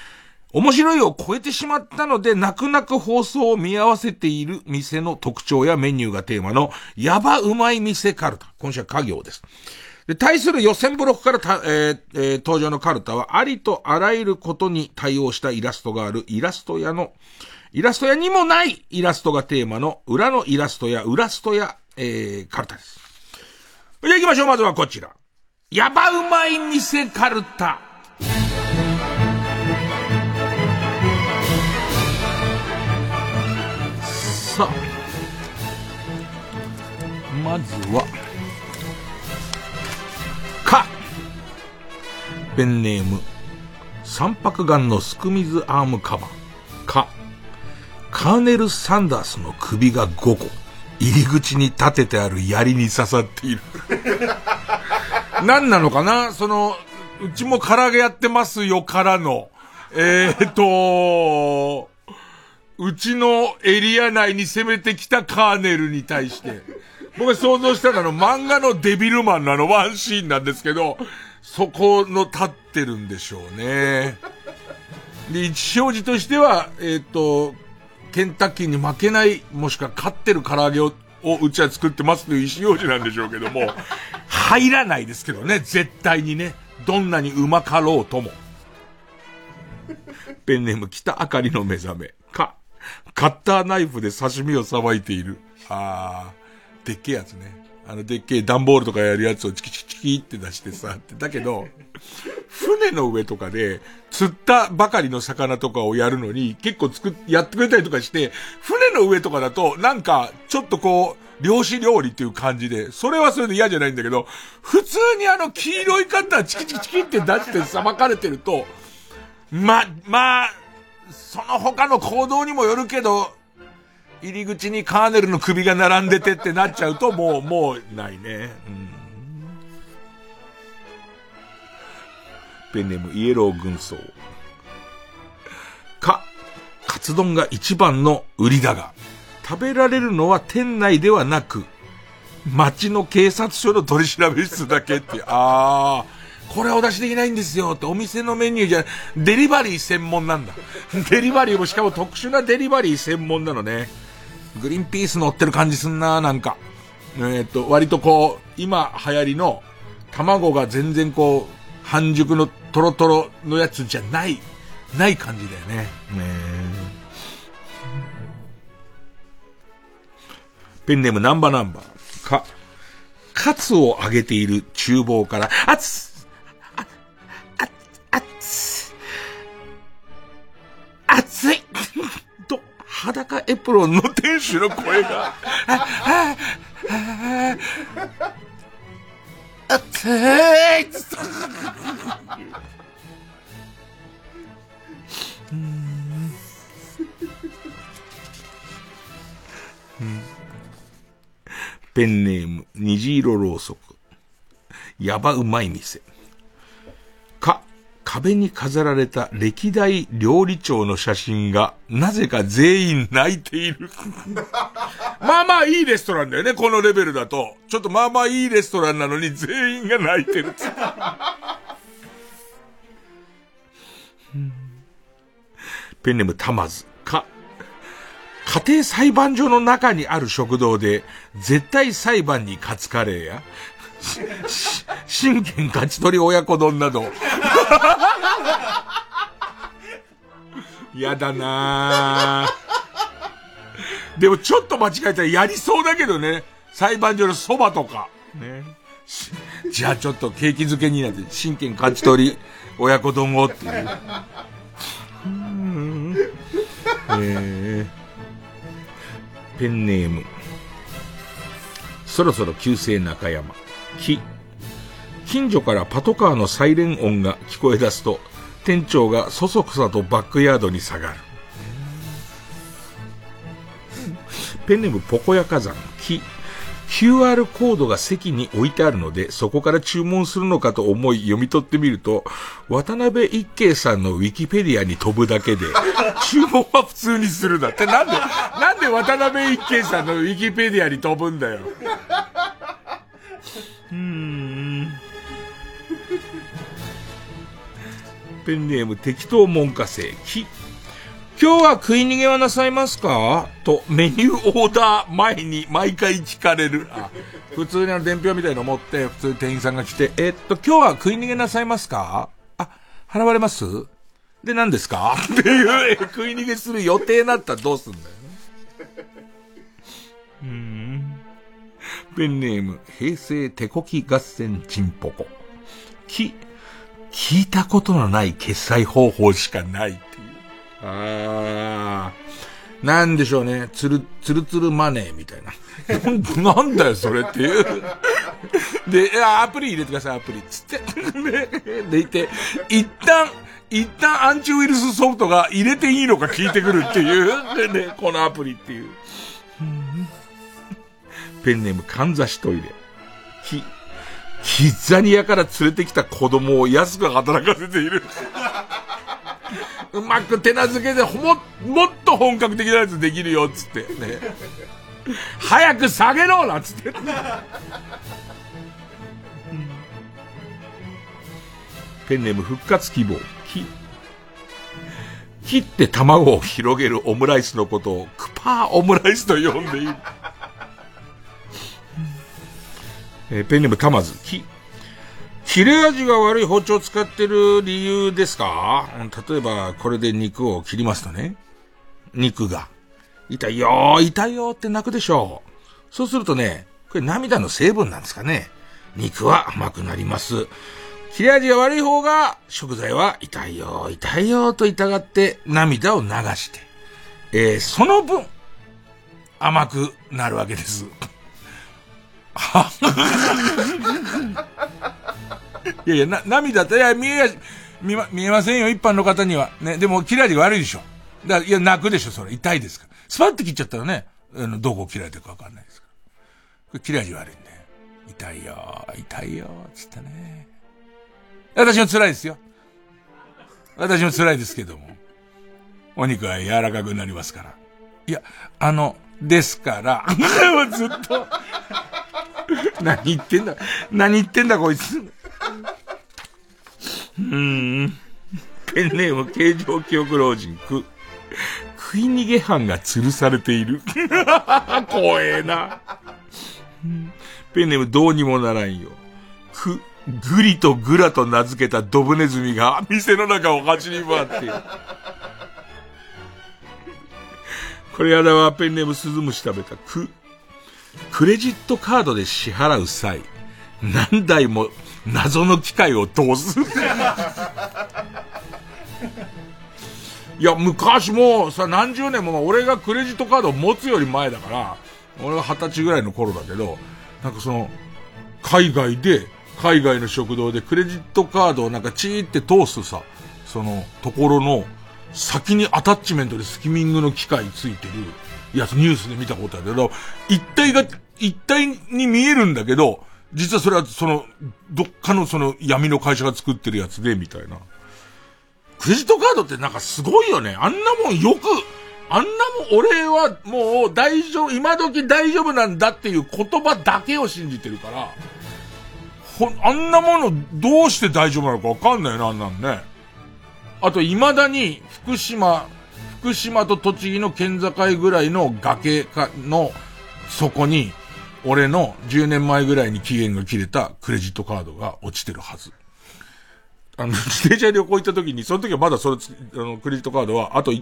面白いを超えてしまったので、泣く泣く放送を見合わせている店の特徴やメニューがテーマの、やばうまい店カルタ。今週は家業です。で、対する予選ブロックからた、えーえー、登場のカルタは、ありとあらゆることに対応したイラストがあるイラスト屋の、イラスト屋にもないイラストがテーマの、裏のイラストや、裏ストや、えー、カルタです。じゃあ行きましょう。まずはこちら。やばうまい店カルタ。さあ、まずは、ペンネーム、三白眼のすく水アームカバー。か、カーネル・サンダースの首が5個、入り口に立ててある槍に刺さっている。[LAUGHS] 何なのかな？その、うちも唐揚げやってますよからの、えーと、うちのエリア内に攻めてきたカーネルに対して、僕が想像したのは漫画のデビルマンのあのワンシーンなんですけど、そこの立ってるんでしょうね。で、一表示としては、えっ、ー、と、ケンタッキーに負けない、もしくは勝ってる唐揚げを、をうちは作ってますという意思表示なんでしょうけども、[LAUGHS] 入らないですけどね、絶対にね。どんなにうまかろうとも。[LAUGHS] ペンネーム北あかりの目覚め。か、カッターナイフで刺身をさばいている。あー、でっけえやつね。あの、でっけえ段ボールとかやるやつをチキチキチキって出してさ、って。だけど、船の上とかで、釣ったばかりの魚とかをやるのに、結構作っ、やってくれたりとかして、船の上とかだと、なんか、ちょっとこう、漁師料理っていう感じで、それはそれで嫌じゃないんだけど、普通にあの黄色いカッターチキチキチキって出してさばかれてると、ま、まあ、その他の行動にもよるけど、入り口にカーネルの首が並んでてってなっちゃうと、もう、[LAUGHS] もう、ないね。うん。ペンネームイエロー軍曹。か、カツ丼が一番の売りだが、食べられるのは店内ではなく、町の警察署の取り調べ室だけって、あー、これはお出しできないんですよってお店のメニューじゃ、デリバリー専門なんだ。デリバリーもしかも特殊なデリバリー専門なのね。グリーンピース乗ってる感じすんななんか。えー、っと、割とこう、今流行りの、卵が全然こう、半熟のトロトロのやつじゃない、ない感じだよね。ねペンネームナンバーナンバー。か、カツを揚げている厨房から、あつ熱いと、裸エプロンの店主の声が、熱いペンネーム、虹色ろうそく。やばうまい店。か、壁に飾られた歴代料理長の写真が、なぜか全員泣いている。[LAUGHS] まあまあいいレストランだよね、このレベルだと。ちょっとまあまあいいレストランなのに全員が泣いてる。[LAUGHS] ペンネームたまず。か、家庭裁判所の中にある食堂で、絶対裁判に勝つカレーや、真剣勝ち取り親子丼など。やだなでもちょっと間違えたらやりそうだけどね。裁判所のそばとか。ね。じゃあちょっと景気づけになって、真剣勝ち取り親子丼をっていう。えー、ペンネーム。そろそろ旧姓中山。木。近所からパトカーのサイレン音が聞こえ出すと、店長がそそくさとバックヤードに下がる。ペンネームポコヤ火山、木。QR コードが席に置いてあるので、そこから注文するのかと思い読み取ってみると、渡辺一慶さんのウィキペディアに飛ぶだけで、[LAUGHS] 注文は普通にするだってなんで、なんで渡辺一慶さんのウィキペディアに飛ぶんだよ。うん。ペンネーム適当文科生、き。今日は食い逃げはなさいますか？とメニューオーダー前に毎回聞かれる。あ普通にあの伝票みたいの持って、普通に店員さんが来て、えっと、今日は食い逃げなさいますか？あ、払われます？で、何ですか？っていう、食い逃げする予定になったらどうすんだよ。ペンネーム、平成手こき合戦チンポコ。き、聞いたことのない決済方法しかないっていう。あー。なんでしょうね。つる、つるつるマネーみたいな。[LAUGHS] なんだよ、それっていう。で、アプリ入れてください、アプリ。つって。[LAUGHS] で、いて、一旦、一旦アンチウイルスソフトが入れていいのか聞いてくるっていう。でね、このアプリっていう。ペンネーム、かんざしトイレ。き、キッザニアから連れてきた子供を安く働かせている。うまく手なずけでも、もっと本格的なやつできるよ、つって。ね。早く下げろな、つって。ペンネーム復活希望。き、切って卵を広げるオムライスのことをクパーオムライスと呼んでいる。えー、ペンネームたまず、き、切れ味が悪い包丁を使ってる理由ですか？例えば、これで肉を切りますとね。肉が。痛いよー、痛いよーって泣くでしょう。そうするとね、これ涙の成分なんですかね。肉は甘くなります。切れ味が悪い方が、食材は痛いよ、痛いよと痛がって涙を流して、えー、その分、甘くなるわけです。[LAUGHS] いやいや、な、涙って、いや、見えや、見ま、見えませんよ、一般の方には。ね、でも、切れ味悪いでしょ。だから、いや、泣くでしょ、それ。痛いですから。スパッと切っちゃったらね、あの、どこ切られてるかわかんないですから。これ切れ味悪いんで。痛いよ、痛いよ、つってね。私も辛いですよ。私も辛いですけども。お肉は柔らかくなりますから。いや、あの、ですから、ずっと、何言ってんだ、何言ってんだこいつ。うん。ペンネーム形状記憶老人、く、食い逃げ犯が吊るされている。[LAUGHS] 怖えな。ペンネームどうにもならんよ。く、グリとグラと名付けたドブネズミが店の中を走り回っている。これやだわ、ペンネームスズムシ食べた。く、クレジットカードで支払う際、何台も謎の機械を通す。いや、昔もさ、何十年も俺がクレジットカードを持つより前だから、俺は二十歳ぐらいの頃だけど、なんかその、海外で、海外の食堂でクレジットカードをなんかチーって通すさ、その、ところの、先にアタッチメントでスキミングの機械ついてるやニュースで見たことあるけど、一体が、一体に見えるんだけど、実はそれはその、どっかのその闇の会社が作ってるやつで、みたいな。クレジットカードってなんかすごいよね。あんなもんよく、あんなもん俺はもう大丈夫、今時大丈夫なんだっていう言葉だけを信じてるから、ほ、あんなものどうして大丈夫なのかわかんないな、あんなんね。あと未だに福島、福島と栃木の県境ぐらいの崖かの底に、俺の10年前ぐらいに期限が切れたクレジットカードが落ちてるはず。あの、[LAUGHS] 自転車旅行行った時に、その時はまだそれ、あの、クレジットカードは、あと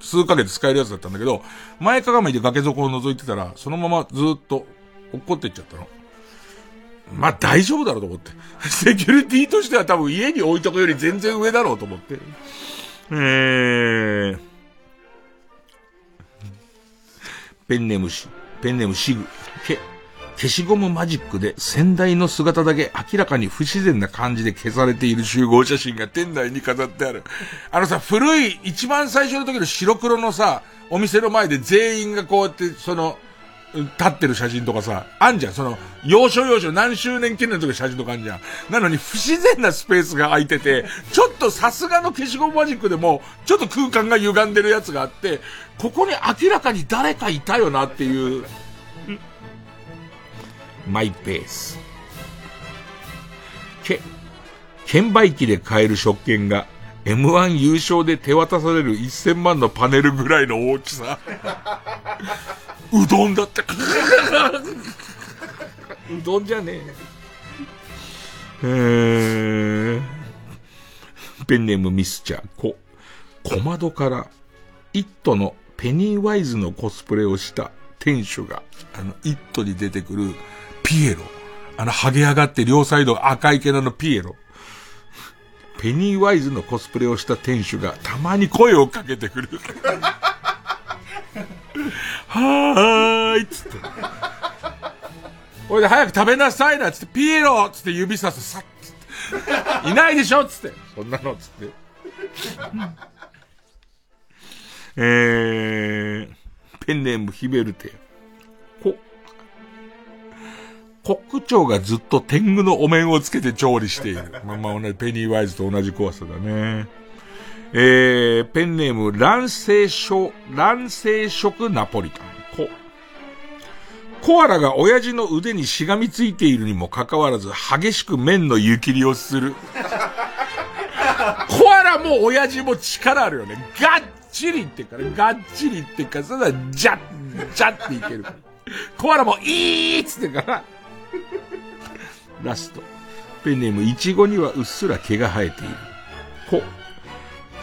数ヶ月使えるやつだったんだけど、前かがみで崖底を覗いてたら、そのままずっと落っこってっちゃったの。まあ大丈夫だろうと思って。[LAUGHS] セキュリティとしては多分家に置いとくより全然上だろうと思って。えー、ペンネームシ、ペンネームシグ、け、消しゴムマジックで先代の姿だけ明らかに不自然な感じで消されている集合写真が店内に飾ってある。あのさ、古い、一番最初の時の白黒のさ、お店の前で全員がこうやって、その、立ってる写真とかさ、あんじゃん。その、要所要所何周年記念の時写真とかあんじゃん。なのに不自然なスペースが空いてて、ちょっとさすがの消しゴムマジックでも、ちょっと空間が歪んでるやつがあって、ここに明らかに誰かいたよなっていう、マイペース。け、券売機で買える食券が M1 優勝で手渡される1000万のパネルぐらいの大きさ。うどんだって。うどんじゃねえ。えー、ペンネームミスチャー、こ、小窓から、イットのペニーワイズのコスプレをした店主が、あの、イットに出てくるピエロ。あの、ハゲ上がって両サイド赤い毛のピエロ。ペニーワイズのコスプレをした店主がたまに声をかけてくる。はーいっつって。これで早く食べなさいなっつって、ピエロっつって指さす、さっつって。いないでしょっつって。そんなのっつって。えー、ペンネームヒベルテ。こ、コック長がずっと天狗のお面をつけて調理している。まあまあ同じ、ペニーワイズと同じ怖さだね。えー、ペンネーム、卵生食、卵生食ナポリタン。コ。コアラが親父の腕にしがみついているにもかかわらず、激しく麺の湯切りをする。[LAUGHS] コアラも親父も力あるよね。ガッチリってから、ガッチリってから、それはジャッ、ジャッっていけるコアラもいいっつってから、ラスト。ペンネーム、イチゴにはうっすら毛が生えている。こ、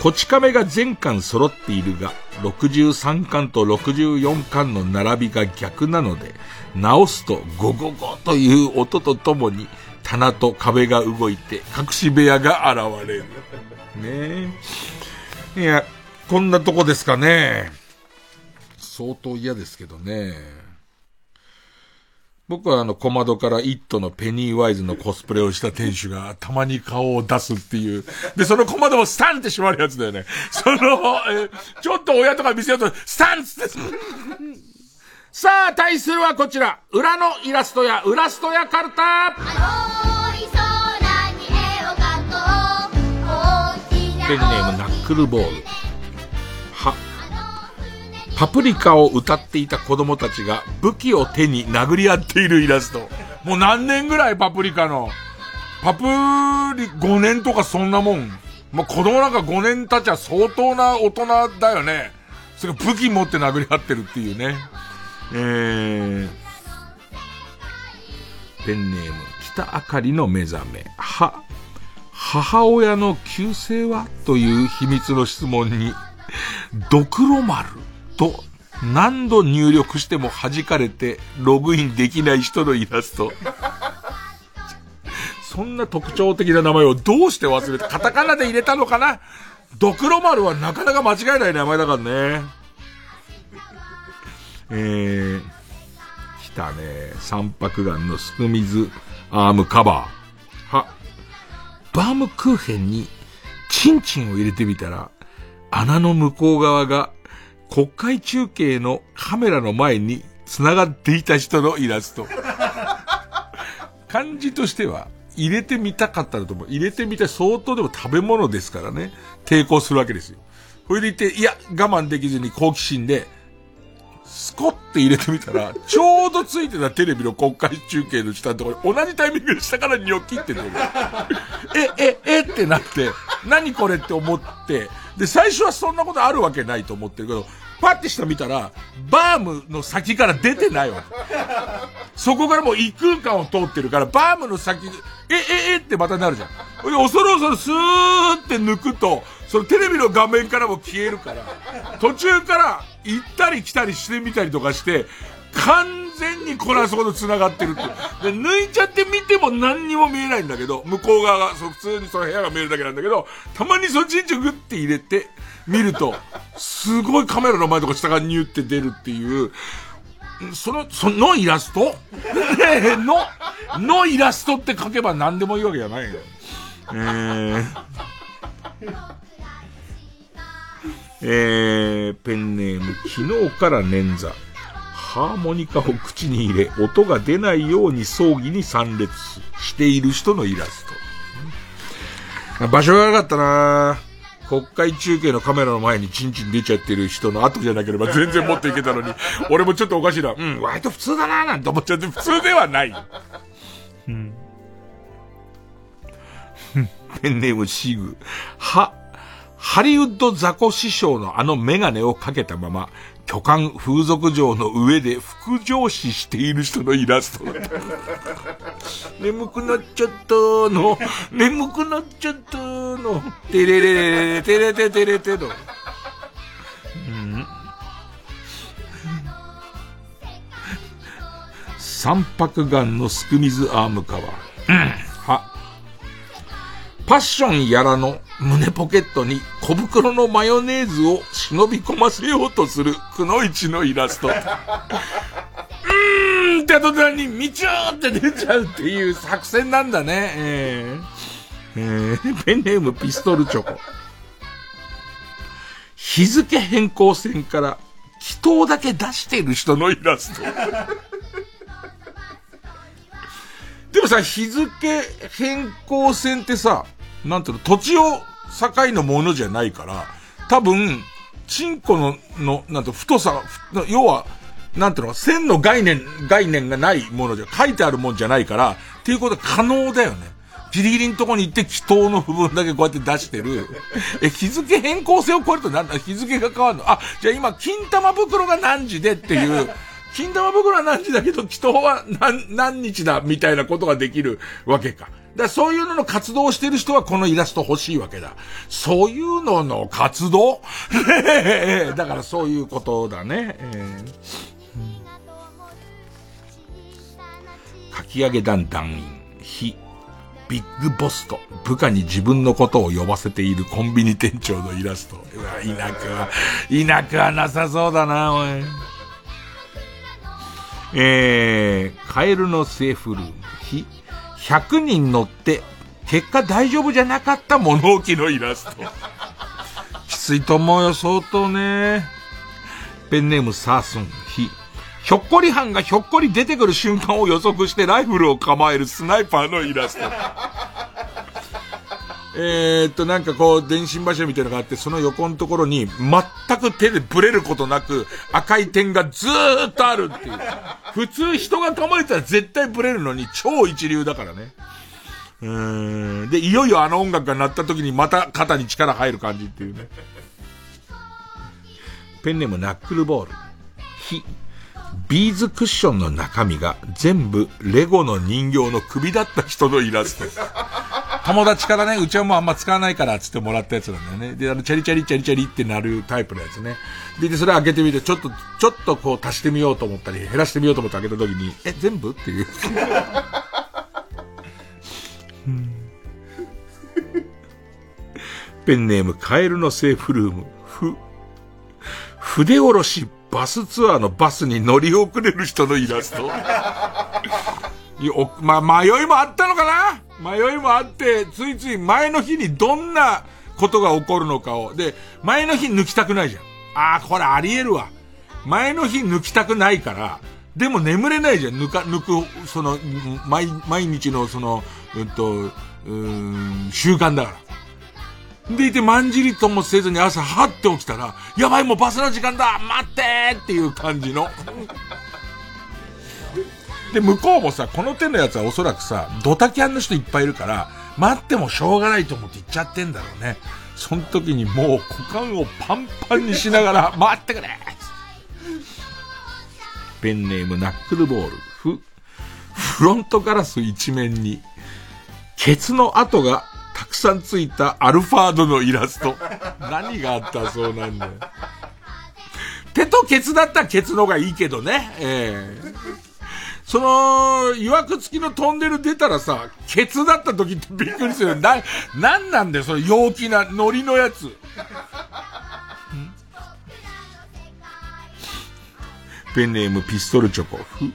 こち亀が全巻揃っているが、63巻と64巻の並びが逆なので、直すとゴゴゴという音とともに、棚と壁が動いて、隠し部屋が現れる。ねえ。いや、こんなとこですかね。相当嫌ですけどね。僕はあの小窓からイットのペニーワイズのコスプレをした店主がたまに顔を出すっていう。で、その小窓もスタンって閉まるやつだよね。[LAUGHS] その、えちょっと親とか見せようと、スタンつって。さあ、対するはこちら。裏のイラストや、裏ストやカルタペンネームナックルボール。パプリカを歌っていた子供たちが武器を手に殴り合っているイラスト。もう何年ぐらいパプリカの？パプリ、5年とかそんなもん。もう子供なんか5年経ちは相当な大人だよね。それ武器持って殴り合ってるっていうね。えー、ペンネーム、北あかりの目覚め。は、母親の旧姓は？という秘密の質問に、ドクロ丸と何度入力しても弾かれてログインできない人のイラスト。[LAUGHS] そんな特徴的な名前をどうして忘れたカタカナで入れたのかな？ドクロ丸はなかなか間違えない名前だからね。えー、来たね。三白眼のすく水アームカバー。は、バームクーヘンにチンチンを入れてみたら、穴の向こう側が国会中継のカメラの前に繋がっていた人のイラスト。[LAUGHS] 感じとしては、入れてみたかったらと思う。入れてみた相当でも食べ物ですからね。抵抗するわけですよ。それでいて、いや、我慢できずに好奇心で、スコって入れてみたら、ちょうどついてたテレビの国会中継の下のところ同じタイミングで下からニョキって出る。え、え、えってなって、何これって思って、で、最初はそんなことあるわけないと思ってるけど、パッて下見たら、バームの先から出てないわ。そこからもう異空間を通ってるから、バームの先、え、え、えってまたなるじゃん。恐る恐るスーって抜くと、そのテレビの画面からも消えるから、途中から行ったり来たりしてみたりとかして、完全にこれはそこと繋がってるって。で、抜いちゃって見ても何にも見えないんだけど、向こう側が、そ普通にその部屋が見えるだけなんだけど、たまにそっちにグッて入れて、見ると、すごいカメラの前とか下がニュって出るっていう、その、そのイラスト？[LAUGHS] の、のイラストって書けば何でもいいわけじゃないよ。えー、えー、ペンネーム、昨日から捻挫。ハーモニカを口に入れ、音が出ないように葬儀に参列している人のイラスト。場所が悪かったなぁ国会中継のカメラの前にチンチン出ちゃってる人の後じゃなければ全然持っていけたのに、俺もちょっとおかしいな。うん、割と普通だななんて思っちゃって、普通ではない。うん。ペンネームシグ。は、ハリウッドザコ師匠のあのメガネをかけたまま、巨漢風俗場の上で副上司している人のイラスト。[LAUGHS] 眠くなっちゃったの、[LAUGHS] 眠くなっちゃったの、てれれれれ、てれててれての。うん。三白眼のすく水アームカバー。うん。は。パッションやらの胸ポケットに小袋のマヨネーズを忍び込ませようとするくのいちのイラスト。うーんって途端にみちゅーって出ちゃうっていう作戦なんだね。えー、えー、ペンネームピストルチョコ。日付変更線から祈祷だけ出してる人のイラスト。でもさ、日付変更線ってさ、なんていうの、土地を境のものじゃないから、多分、チンコの、の、なんて、太さ、要は、なんていうの、線の概念、概念がないものじゃ、書いてあるもんじゃないから、っていうことは可能だよね。ギリギリのとこに行って、祈祷の部分だけこうやって出してる。え、日付変更線を超えるとなんだ？日付が変わるの？あ、じゃあ今、金玉袋が何時でっていう、金玉袋は何時だけど、祈祷は何、何日だ、みたいなことができるわけか。だそういうのの活動をしてる人はこのイラスト欲しいわけだ。そういうのの活動？[LAUGHS] だからそういうことだね。えー、かき上げ団団員、非、ビッグボスと部下に自分のことを呼ばせているコンビニ店長のイラスト。うわ、いなくは、いなくはなさそうだな、おい。えー、カエルのセーフルーム、100人乗って、結果大丈夫じゃなかった物置のイラスト。きついと思うよ、相当ね。ペンネームサースン、ヒ。ひょっこり犯がひょっこり出てくる瞬間を予測してライフルを構えるスナイパーのイラスト。えー、っと、なんかこう、電信柱みたいなのがあって、その横のところに、全く手でブレることなく、赤い点がずーっとあるっていう。普通人が構えたら絶対ブレるのに、超一流だからね。うーん。で、いよいよあの音楽が鳴った時にまた肩に力入る感じっていうね。ペンネームナックルボール。ひ。ビーズクッションの中身が全部レゴの人形の首だった人のイラスト。友達からね、うちはもうあんま使わないからつってもらったやつなんだよね。で、あの、チャリチャリチャリチャリってなるタイプのやつね。で、でそれ開けてみて、ちょっと、ちょっとこう足してみようと思ったり、減らしてみようと思って開けた時に、え、全部っていう。[LAUGHS] ペンネーム、カエルのセーフルーム、ふ、[LAUGHS] 筆下ろしバスツアーのバスに乗り遅れる人のイラスト。ま迷いもあったのかな？迷いもあって、ついつい前の日にどんなことが起こるのかを。で、前の日抜きたくないじゃん。ああ、これあり得るわ。前の日抜きたくないから、でも眠れないじゃん。抜か、抜く、その、毎、毎日のその、うんと、うん、習慣だから。でいて、まんじりともせずに朝、はって起きたら、やばい、もうバスの時間だ待ってっていう感じの。で、向こうもさ、この手のやつはおそらくさ、ドタキャンの人いっぱいいるから、待ってもしょうがないと思って行っちゃってんだろうね。その時にもう股間をパンパンにしながら、[LAUGHS] 待ってくれペンネームナックルボール。フ、フロントガラス一面に、ケツの跡がたくさんついたアルファードのイラスト。何があったそうなんだよ。手とケツだったらケツの方がいいけどね。ええーその、曰く付きのトンネル出たらさ、ケツだった時ってびっくりする。な、なんなんだよ、その陽気なノリのやつ。ペンネームピストルチョコ。ふ、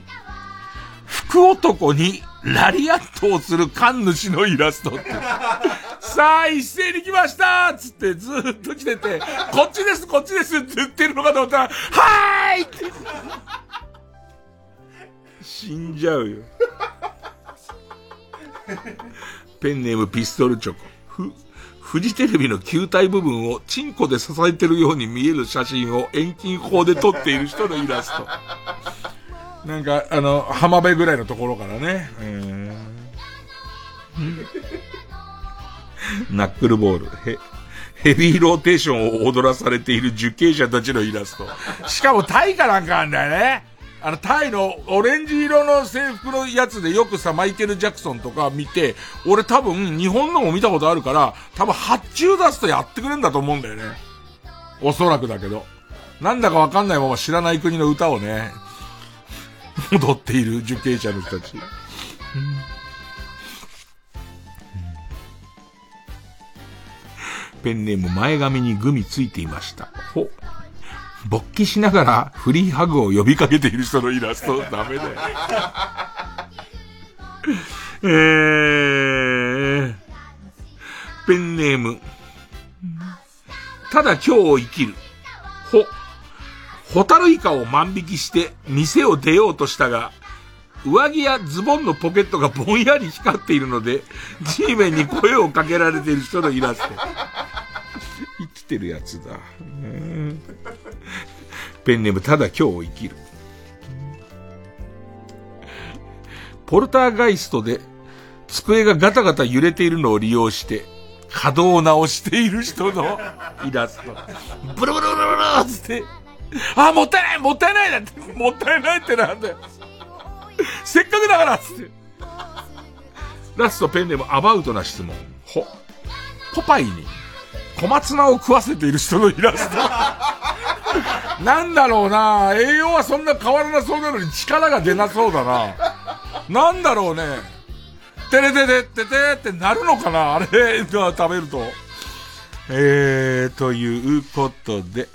福男にラリアットをする神主のイラストって。[LAUGHS] さあ、一斉に来ましたつってずっと来てて、こっちです、こっちですって言ってるのかと思ったら、はーいって。死んじゃうよ。ペンネームピストルチョコ。ふ、フジテレビの球体部分をチンコで支えてるように見える写真を遠近法で撮っている人のイラスト。なんか、あの、浜辺ぐらいのところからね。ナックルボール。へ、ヘビーローテーションを踊らされている受刑者たちのイラスト。しかもタイかなんかあんだよね。あの、タイのオレンジ色の制服のやつでよくさ、マイケル・ジャクソンとか見て、俺多分日本のも見たことあるから、多分発注出すとやってくれんだと思うんだよね。おそらくだけど。なんだかわかんないまま知らない国の歌をね、踊っている受刑者の人たち。ペンネーム前髪にグミついていました。ほ。勃起しながらフリーハグを呼びかけている人のイラスト、ダメだよ。[LAUGHS] えー、ペンネーム。ただ今日を生きる。ほ、ホタルイカを万引きして店を出ようとしたが、上着やズボンのポケットがぼんやり光っているので、G メンに声をかけられている人のイラスト。生きてるやつだ。ペンネーム、ただ今日を生きる。ポルターガイストで机がガタガタ揺れているのを利用して、稼働を直している人のイラスト。ブルブルブルブルつって、[LAUGHS] あ、もったいないもったいないだって、もったいないってなんだよ。[LAUGHS] せっかくだからっつって。ラストペンでもアバウトな質問。ほ、ポパイに小松菜を食わせている人のイラスト。[LAUGHS] なんだろうな栄養はそんな変わらなそうなのに力が出なそうだな。なんだろうね。てれててててってなるのかなあれ食べると。えー、ということで。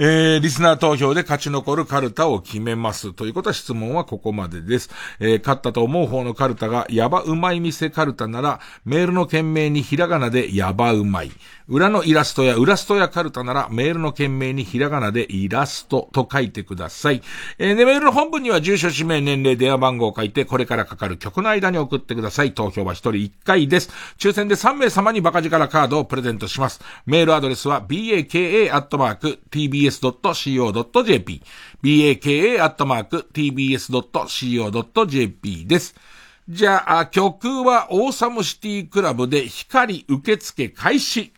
えー、リスナー投票で勝ち残るカルタを決めます。ということは質問はここまでです。えー、勝ったと思う方のカルタが、やばうまい店カルタなら、メールの件名にひらがなでやばうまい。裏のイラストや裏ストやカルタなら、メールの件名にひらがなでイラストと書いてください。えー、で、メールの本文には住所、氏名、年齢、電話番号を書いて、これからかかる曲の間に送ってください。投票は1人1回です。抽選で3名様にバカ力カードをプレゼントします。メールアドレスは、baka.tbs.co.jp baka.tbs.co.jp です。じゃあ、曲はオーサムシティクラブで光受付開始。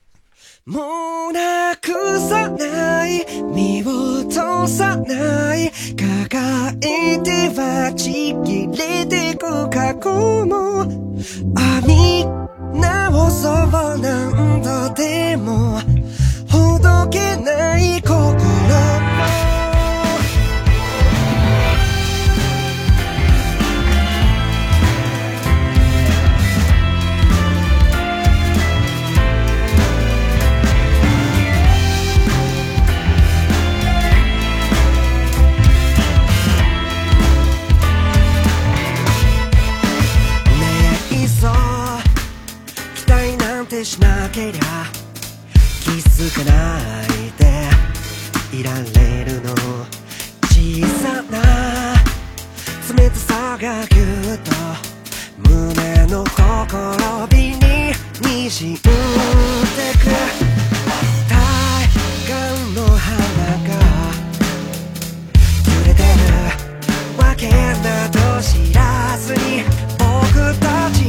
もうなくさない見落とさない。抱えてはちぎれてく過去もあみ直そう何度でも。ほどけない心。しなけりゃ気づかないでいられるの小さな冷たさがぎゅっと胸のほころびににじんでく。対岸の花が揺れてる。わけなど知らずに僕たち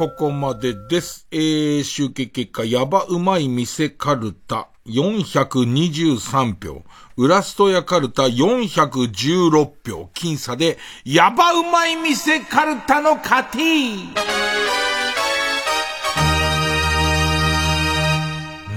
ここまでです。えー、集計結果、やばうまい店カルタ423票。ウラストヤカルタ416票。僅差で、やばうまい店カルタの勝ち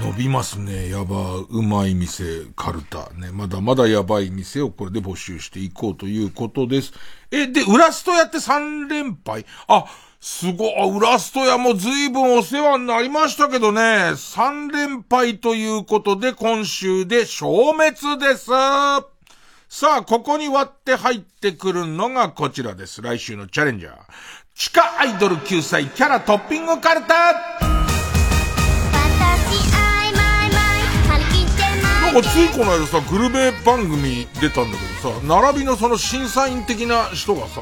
伸びますね。やばうまい店カルタ。ね。まだまだやばい店をこれで募集していこうということです。え、で、ウラストやって3連敗？あ、すごい、ウラスト屋も随分お世話になりましたけどね、3連敗ということで今週で消滅です。さあ、ここに割って入ってくるのがこちらです。来週のチャレンジャー。地下アイドル9歳キャラトッピングカルタなんかついこの間さ、グルメ番組出たんだけどさ、並びのその審査員的な人がさ、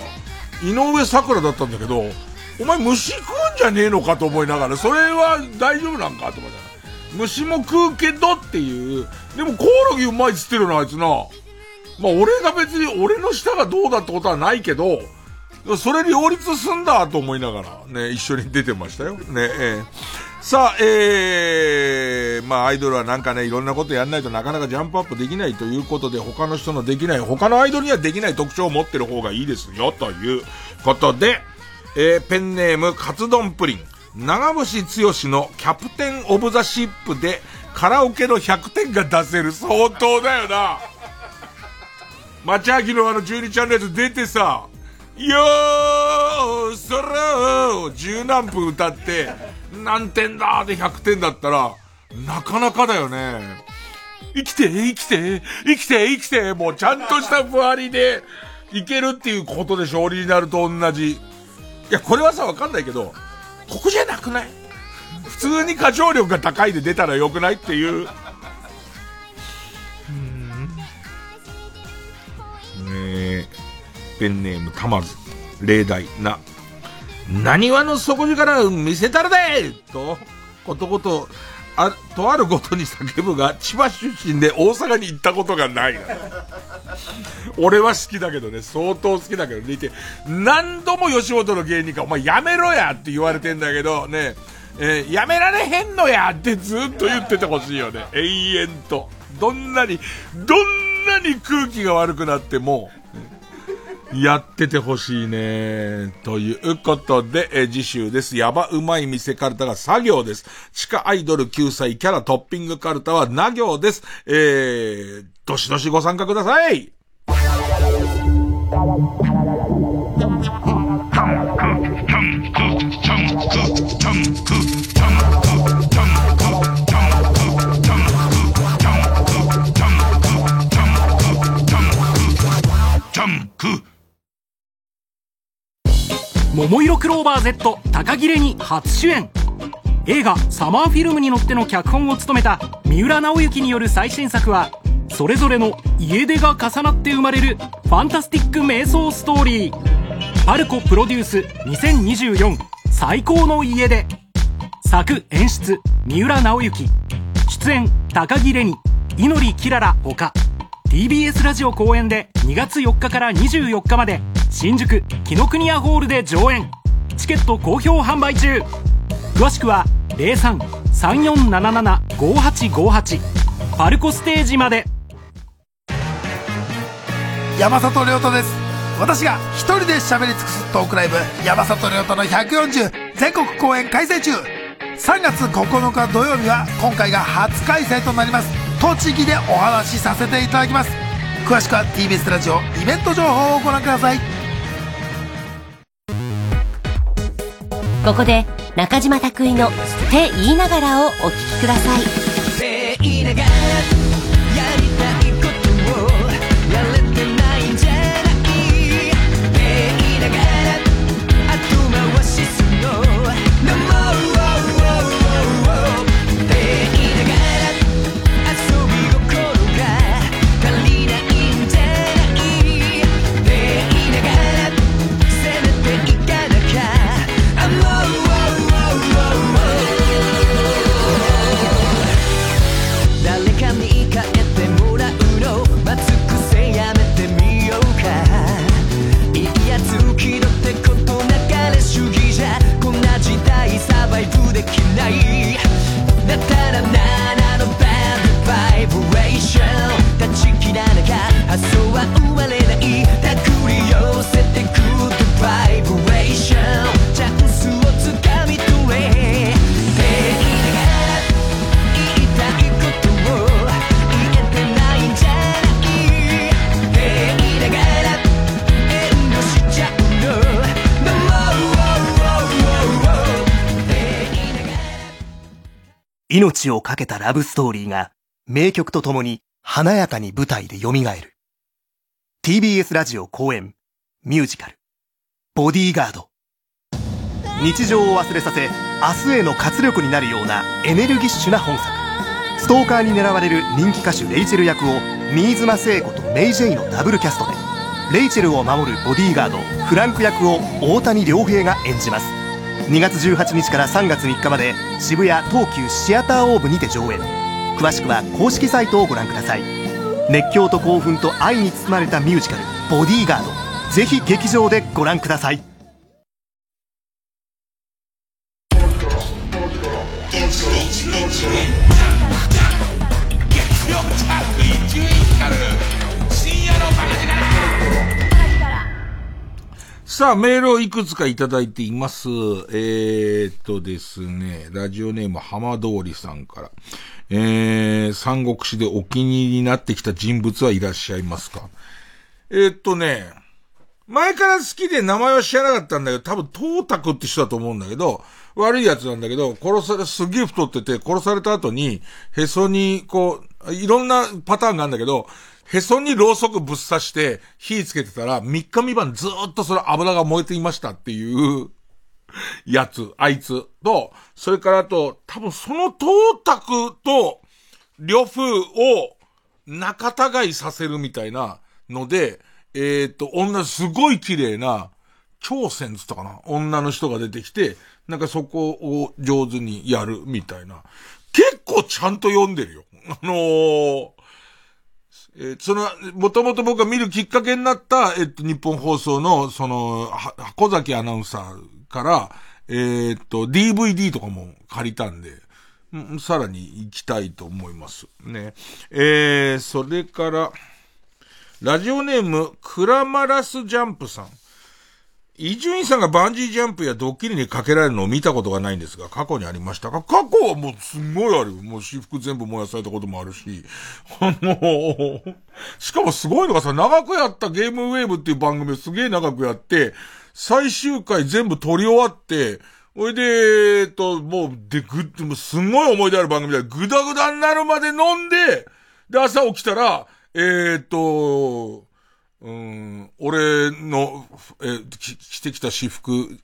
井上桜だったんだけど、お前虫食うんじゃねえのかと思いながら、それは大丈夫なんかと思った。虫も食うけどっていう、でもコオロギうまいっつってるのあいつな。まあ俺が別に俺の舌がどうだってことはないけど、それ両立すんだと思いながらね、一緒に出てましたよ。ね、えー、さあ、えー、まあアイドルはなんかね、いろんなことやんないとなかなかジャンプアップできないということで、他の人のできない、他のアイドルにはできない特徴を持ってる方がいいですよ、ということで、えー、ペンネームカツ丼プリン。長渕剛のキャプテンオブザシップでカラオケの100点が出せる相当だよな。町明のあの12チャンネル出てさ、よー、そらを十何分歌って、何点だーで100点だったら、なかなかだよね。生きて、生きて、生きて、生きて、もうちゃんとしたふわりで、いけるっていうことでしょ、オリジナルと同じ。いや、これはさ、わかんないけど、ここじゃなくない？普通に歌唱力が高いで出たらよくないっていう。うん。ねえ。ペンネームたまず、例題な、何話の底力見せたらでと、ことごと、あ、とあるごとに叫ぶが、千葉出身で大阪に行ったことがない。俺は好きだけどね、相当好きだけどね、て、何度も吉本の芸人か、お前やめろやって言われてんだけど、ね、えー、やめられへんのやってずっと言っててほしいよね。永遠と。どんなに、どんなに空気が悪くなっても、やっててほしいね。ということで、え次週です。やばうまい店カルタが作業です。地下アイドル9歳キャラトッピングカルタはな行です。えー、どしどしご参加ください。桃色クローバー Z 高切れに初主演。映画「サマーフィルム」に乗っての脚本を務めた三浦直之による最新作はそれぞれの家出が重なって生まれるファンタスティック瞑想ストーリー。パルコプロデュース2024最高の家出。作演出三浦直之。出演高木レニ祈キララ他 TBS ラジオ公演で2月4日から24日まで新宿紀ノ国屋ホールで上演。チケット好評販売中。詳しくは03-3477-5858パルコステージまで。山里亮太です。私が一人で喋り尽くすトークライブ山里亮太の140全国公演開催中。3月9日土曜日は今回が初開催となります。栃木でお話しさせていただきます。詳しくは TBS ラジオイベント情報をご覧ください。ここで中島拓井の「って言いながら」をお聴きください。命を懸けたラブストーリーが名曲とともに華やかに舞台で蘇る。TBS ラジオ公演ミュージカルボディーガード。日常を忘れさせ明日への活力になるようなエネルギッシュな本作。ストーカーに狙われる人気歌手レイチェル役を新妻聖子とメイ・ジェイのダブルキャストでレイチェルを守るボディーガードフランク役を大谷亮平が演じます2月18日から3月3日まで渋谷東急シアターオーブにて上演。詳しくは公式サイトをご覧ください。熱狂と興奮と愛に包まれたミュージカル「ボディーガード」ぜひ劇場でご覧ください。さあ、メールをいくつかいただいています。えー、っとですね、ラジオネーム浜通りさんから。えー、三国志でお気に入りになってきた人物はいらっしゃいますか？えー、っとね、前から好きで名前は知らなかったんだけど、多分、トータクって人だと思うんだけど、悪いやつなんだけど、殺され、すげえ太ってて、殺された後に、へそに、こう、いろんなパターンがあるんだけど、へそにろうそくぶっ刺して火つけてたら、3日三晩ずっとその油が燃えていましたっていうやつ、あいつと、それからあと、多分そのトータクと、呂布を仲違いさせるみたいなので、えっ、と、女すごい綺麗な、超戦つったかな女の人が出てきて、なんかそこを上手にやるみたいな。結構ちゃんと読んでるよ。あのー、えー、その、もともと僕が見るきっかけになった、えっと、日本放送の、その、は箱崎アナウンサーから、えー、っと、DVD とかも借りたんで、さらに行きたいと思います。ね。えー、それから、ラジオネーム、クラマラスジャンプさん。伊集院さんがバンジージャンプやドッキリにかけられるのを見たことがないんですが、過去にありましたか？過去はもうすんごいある。もう私服全部燃やされたこともあるし。あの、しかもすごいのがさ、長くやったゲームウェーブっていう番組すげえ長くやって、最終回全部撮り終わって、おいで、えっと、もう、で、ぐ、もうすんごい思い出ある番組で、ぐだぐだになるまで飲んで、で、朝起きたら、えー、っと、うん、俺の、えー、着てきた私服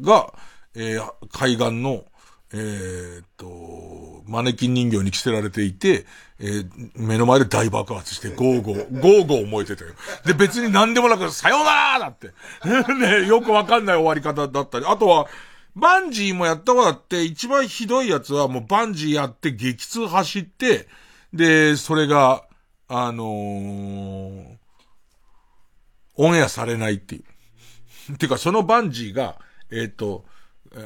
が、えー、海岸の、えー、っと、マネキン人形に着せられていて、えー、目の前で大爆発して、ゴーゴー、ゴーゴー燃えてたよ。で、別に何でもなく、さようならだって。[LAUGHS] ね、よくわかんない終わり方だったり。あとは、バンジーもやったことあって、一番ひどいやつはもうバンジーやって激痛走って、で、それが、あのー、オンエアされないっていう。てか、そのバンジーが、えっ、ー、と、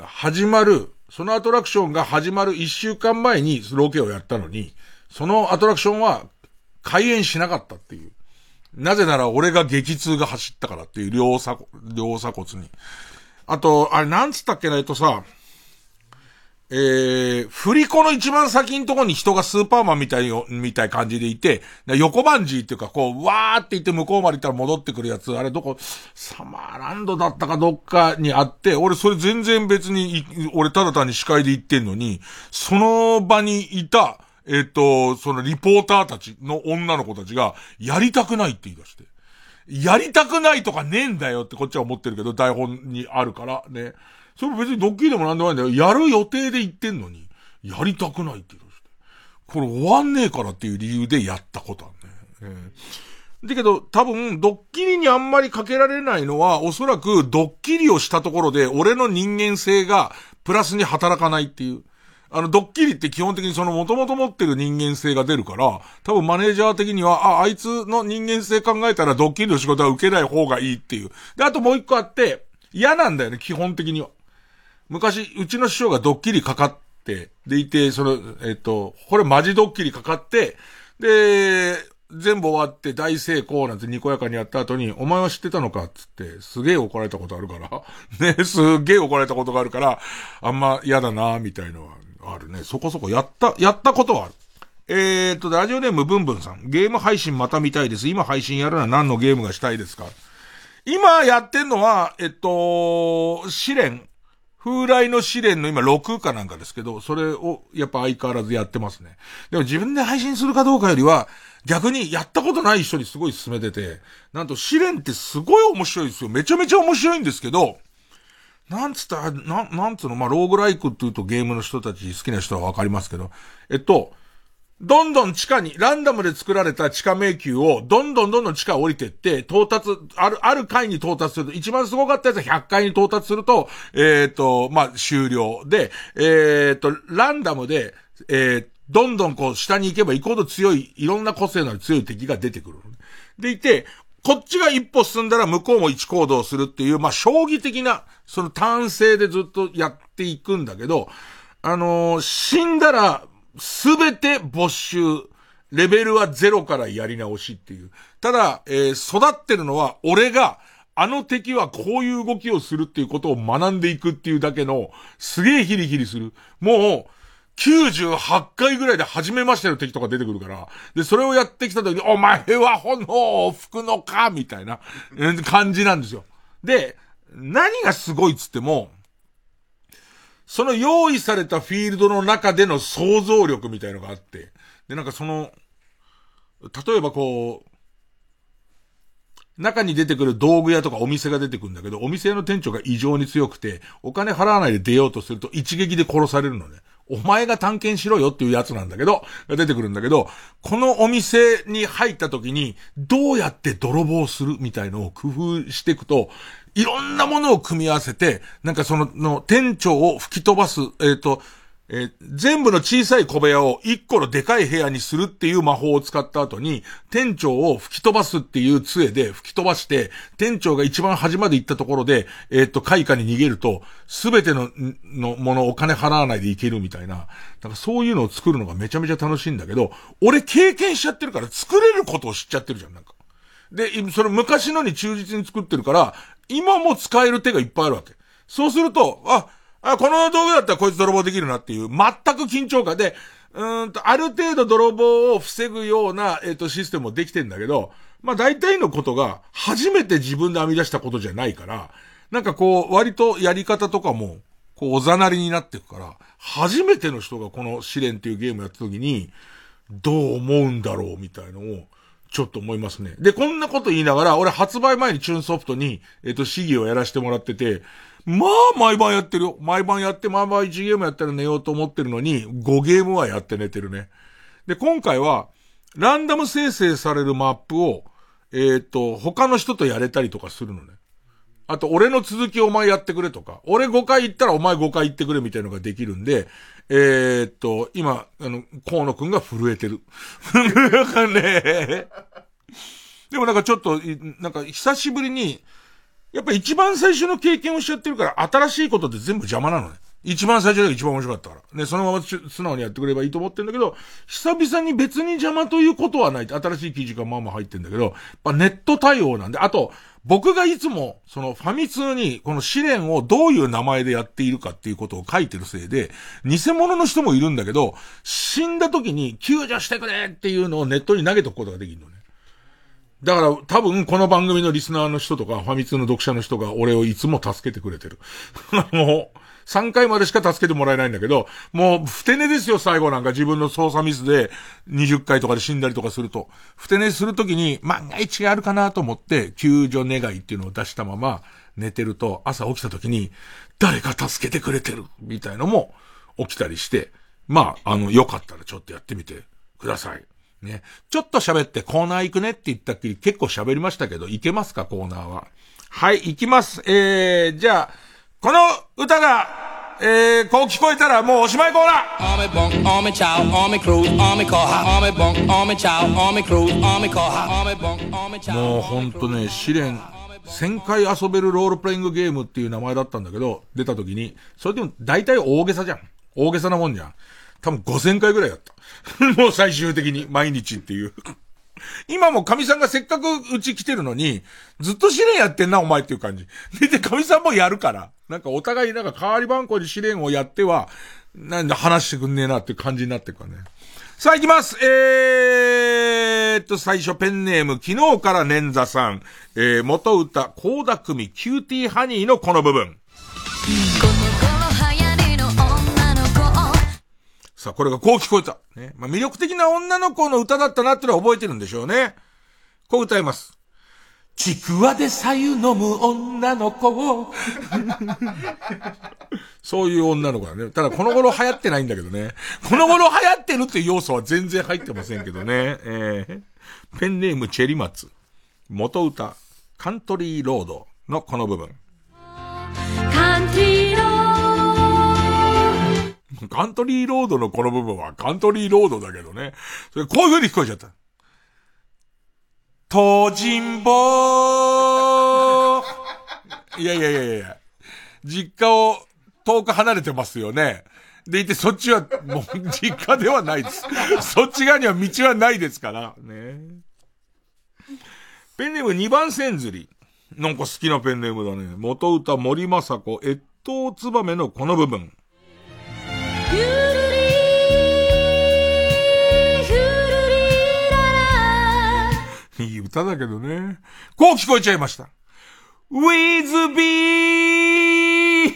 始まる、そのアトラクションが始まる一週間前にロケをやったのに、そのアトラクションは開演しなかったっていう。なぜなら俺が激痛が走ったからっていう両鎖、両鎖骨に。あと、あれなんつったっけな、えっとさ、えー、振り子の一番先のとこに人がスーパーマンみたいよ、みたい感じでいて、横バンジーっていうか、こう、わーって言って向こうまで行ったら戻ってくるやつ、あれどこ、サマーランドだったかどっかにあって、俺それ全然別に、俺ただ単に司会で行ってんのに、その場にいた、えっ、と、そのリポーターたちの女の子たちが、やりたくないって言い出して。やりたくないとかねえんだよってこっちは思ってるけど、台本にあるからね。それ別にドッキリでもなんでもないんだよ。やる予定で言ってんのに、やりたくないって言う。これ終わんねえからっていう理由でやったことあるね。えー、だけど、多分、ドッキリにあんまりかけられないのは、おそらくドッキリをしたところで、俺の人間性がプラスに働かないっていう。あの、ドッキリって基本的にその元々持ってる人間性が出るから、多分マネージャー的には、あ、あいつの人間性考えたらドッキリの仕事は受けない方がいいっていう。で、あともう一個あって、嫌なんだよね、基本的には。昔、うちの師匠がドッキリかかって、でいて、その、えっ、と、これマジドッキリかかって、で、全部終わって大成功なんてにこやかにやった後に、お前は知ってたのかつって、すげえ怒られたことあるから、[LAUGHS] ね、すげえ怒られたことがあるから、あんま嫌だなみたいのはあるね。そこそこやった、やったことはある。えー、っと、ラジオネームブンブンさん。ゲーム配信また見たいです。今配信やるのは何のゲームがしたいですか？今やってんのは、えっと、試練、風来の試練の今6かなんかですけど、それをやっぱ相変わらずやってますね。でも自分で配信するかどうかよりは、逆にやったことない人にすごい勧めてて、なんと試練ってすごい面白いですよ。めちゃめちゃ面白いんですけど、なんつったら、な、なんつうの、まあ、ローグライクって言うとゲームの人たち好きな人はわかりますけど、えっと、どんどん地下に、ランダムで作られた地下迷宮を、どんどんどんどん地下降りてって、到達、ある、ある階に到達すると、一番すごかったやつは100階に到達すると、えっ、ー、と、まあ、終了で、えっ、ー、と、ランダムで、えー、どんどんこう下に行けば行くほど強い、いろんな個性のある強い敵が出てくる。でいて、こっちが一歩進んだら向こうも一行動するっていう、まあ、将棋的な、その単性でずっとやっていくんだけど、あのー、死んだら、すべて没収。レベルはゼロからやり直しっていう。ただ、えー、育ってるのは、俺が、あの敵はこういう動きをするっていうことを学んでいくっていうだけの、すげえヒリヒリする。もう、98回ぐらいで初めましての敵とか出てくるから、で、それをやってきた時に、お前は炎を吹くのかみたいな感じなんですよ。で、何がすごいっつっても、その用意されたフィールドの中での想像力みたいのがあって、で、なんかその、例えばこう、中に出てくる道具屋とかお店が出てくるんだけど、お店の店長が異常に強くて、お金払わないで出ようとすると一撃で殺されるのね。お前が探検しろよっていうやつなんだけど、が出てくるんだけど、このお店に入った時に、どうやって泥棒するみたいのを工夫していくと、いろんなものを組み合わせて、なんかその、の店長を吹き飛ばす、えっ、ー、と、えー、全部の小さい小部屋を一個のでかい部屋にするっていう魔法を使った後に、店長を吹き飛ばすっていう杖で吹き飛ばして、店長が一番端まで行ったところで、えー、っと、開花に逃げると、すべての、のものお金払わないでいけるみたいな。だからそういうのを作るのがめちゃめちゃ楽しいんだけど、俺経験しちゃってるから作れることを知っちゃってるじゃん、なんか。で、その昔のに忠実に作ってるから、今も使える手がいっぱいあるわけ。そうすると、あ、あ、この道具だったらこいつ泥棒できるなっていう、全く緊張感で、うんと、ある程度泥棒を防ぐような、えっ、ー、と、システムもできてんだけど、まあ大体のことが、初めて自分で編み出したことじゃないから、なんかこう、割とやり方とかも、こう、おざなりになっていくから、初めての人がこの試練っていうゲームやった時に、どう思うんだろうみたいのを、ちょっと思いますね。で、こんなこと言いながら、俺発売前にチューンソフトに、えっ、ー、と、試技をやらせてもらってて、まあ、毎晩やってるよ。毎晩やって、毎晩1ゲームやったら寝ようと思ってるのに、5ゲームはやって寝てるね。で、今回は、ランダム生成されるマップを、えっ、ー、と、他の人とやれたりとかするのね。あと、俺の続きお前やってくれとか、俺5回行ったらお前5回行ってくれみたいなのができるんで、えー、っと、今、あの、河野くんが震えてる。[LAUGHS] なんかね、でもなんかちょっと、なんか久しぶりに、やっぱ一番最初の経験をしちゃってるから、新しいことって全部邪魔なのね。一番最初が一番面白かったから。ね、そのまま素直にやってくればいいと思ってんだけど、久々に別に邪魔ということはない。新しい記事がまあまあ入ってんだけど、やっぱネット対応なんで、あと、僕がいつも、そのファミ通に、この試練をどういう名前でやっているかっていうことを書いてるせいで、偽物の人もいるんだけど、死んだ時に救助してくれっていうのをネットに投げとくことができるのね。だから多分この番組のリスナーの人とか、ファミ通の読者の人が俺をいつも助けてくれてる。[LAUGHS] もう、3回までしか助けてもらえないんだけど、もう、ふて寝ですよ、最後なんか自分の操作ミスで20回とかで死んだりとかすると。ふて寝するときに万が一があるかなと思って、救助願いっていうのを出したまま寝てると、朝起きたときに、誰か助けてくれてるみたいのも起きたりして、まあ、あの、よかったらちょっとやってみてください。ね。ちょっと喋ってコーナー行くねって言ったっきり結構喋りましたけど、行けますか、コーナーは。はい、行きます。えー、じゃあ、この歌が、えー、こう聞こえたらもうおしまいコーナーもうほんとね、試練、1000回遊べるロールプレイングゲームっていう名前だったんだけど、出た時に、それでも大体大げさじゃん。大げさなもんじゃん。多分5000回ぐらいやった。[LAUGHS] もう最終的に毎日っていう。今も神さんがせっかくうち来てるのに、ずっと試練やってんな、お前っていう感じ。で、で神さんもやるから。なんかお互いなんか代わり番こで試練をやっては、なんで話してくんねえなって感じになってるからね。さあ行きますえーっと、最初ペンネーム、昨日から捻挫さん。えー、元歌、倖田來未、キューティーハニーのこの部分。さあ、これがこう聞こえた。ね。まあ、魅力的な女の子の歌だったなってのは覚えてるんでしょうね。こう歌います。ちくわで左右飲む女の子を。[LAUGHS] そういう女の子だね。ただこの頃流行ってないんだけどね。この頃流行ってるっていう要素は全然入ってませんけどね。えー、ペンネームチェリマツ。元歌、カントリーロードのこの部分。カントリーロードのこの部分はカントリーロードだけどね。それこういう風に聞こえちゃった。東尋坊いやいやいやいや実家を遠く離れてますよね。でいて、そっちは、もう、実家ではないです。そっち側には道はないですから。ね。ペンネーム2番線釣り。なんか好きなペンネームだね。元歌森正子、越冬ツバメのこの部分。いい歌だけどね。こう聞こえちゃいました。with B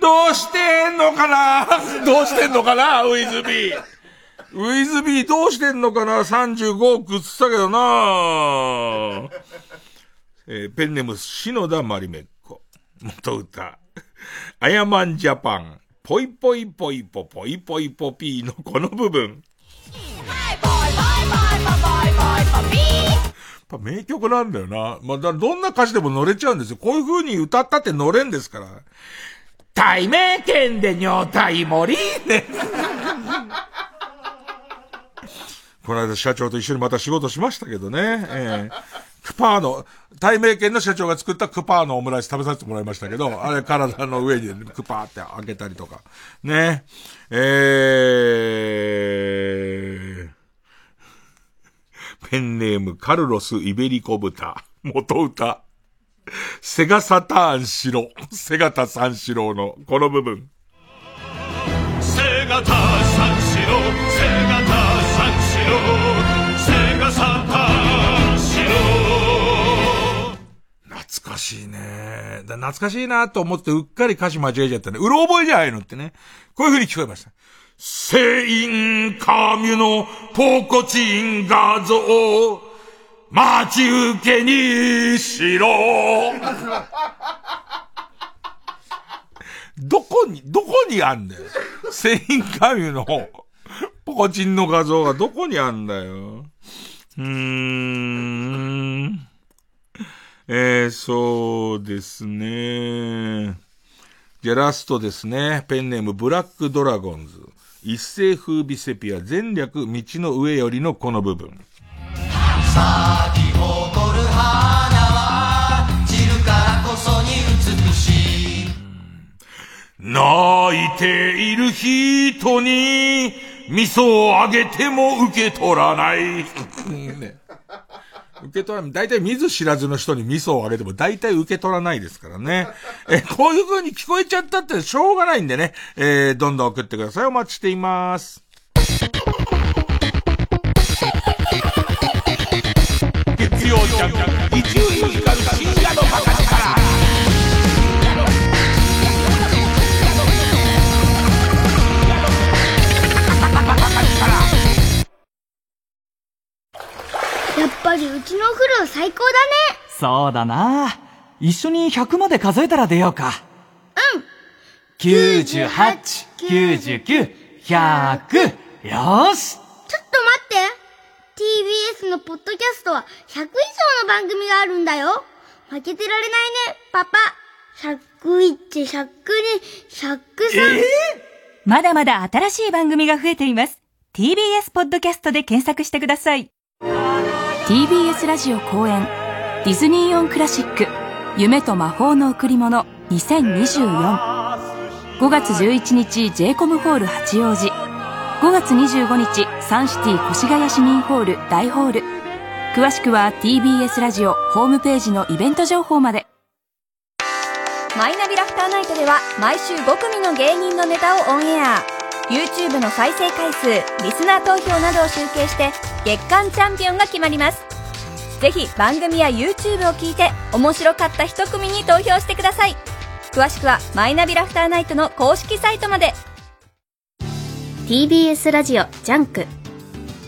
どうしてんのかな？どうしてんのかな？ With B with B どうしてんのかな ?35 億っつったけどなえー、ペンネム、篠田まりめっこ。元歌。あやまんJAPAN。ポイポイポイポポイポイポピーのこの部分。ぱ名曲なんだよな。まあ、だどんな歌詞でも乗れちゃうんですよ。こういう風に歌ったって乗れんですから。対名権で女体盛りね。この間社長と一緒にまた仕事しましたけどね。えー、クパーの、対名権の社長が作ったクパーのオムライス食べさせてもらいましたけど、[LAUGHS] あれ体の上にクパーって開けたりとか。ね。えー、ペンネームカルロス・イベリコ豚。元歌。セガサターンシロ。セガタ三四郎のこの部分。セガタ三懐かしいね。懐かしいなと思ってうっかり歌詞間違えちゃったね。うろ覚えじゃないのってね。こういう風に聞こえました。セインカミュのポコチン画像、待ち受けにしろ。[LAUGHS] どこに、どこにあんだよ。セインカミュのポコチンの画像がどこにあんだよ。うーん。えー、そうですね。じゃラストですね。ペンネームブラックドラゴンズ。一世風靡セピア全略道の上よりのこの部分。咲き誇る花は散るからこそに美しい。泣いている人に味噌をあげても受け取らない。ね受け取らない。大体見ず知らずの人に味噌をあげても大体受け取らないですからね。え、こういう風に聞こえちゃったってしょうがないんでね。えー、どんどん送ってください。お待ちしています。月曜日伊集院光深夜のバカ力。やっぱりうちのお風呂最高だね。そうだな。一緒に100まで数えたら出ようか。うん。98、99、100。よし。ちょっと待って。TBS のポッドキャストは100以上の番組があるんだよ。負けてられないね、パパ。101、102、103。えー、まだまだ新しい番組が増えています。TBS ポッドキャストで検索してください。TBS ラジオ公演ディズニーオンクラシック夢と魔法の贈り物20245月11日 j コムホール八王子。5月25日サンシティ越谷市民ホール大ホール。詳しくは TBS ラジオホームページのイベント情報まで。マイナビラフターナイトでは毎週5組の芸人のネタをオンエア。YouTube の再生回数リスナー投票などを集計して月間チャンピオンが決まります。ぜひ番組や YouTube を聞いて面白かった一組に投票してください。詳しくはマイナビラフターナイトの公式サイトまで。TBS ラジオジャンク。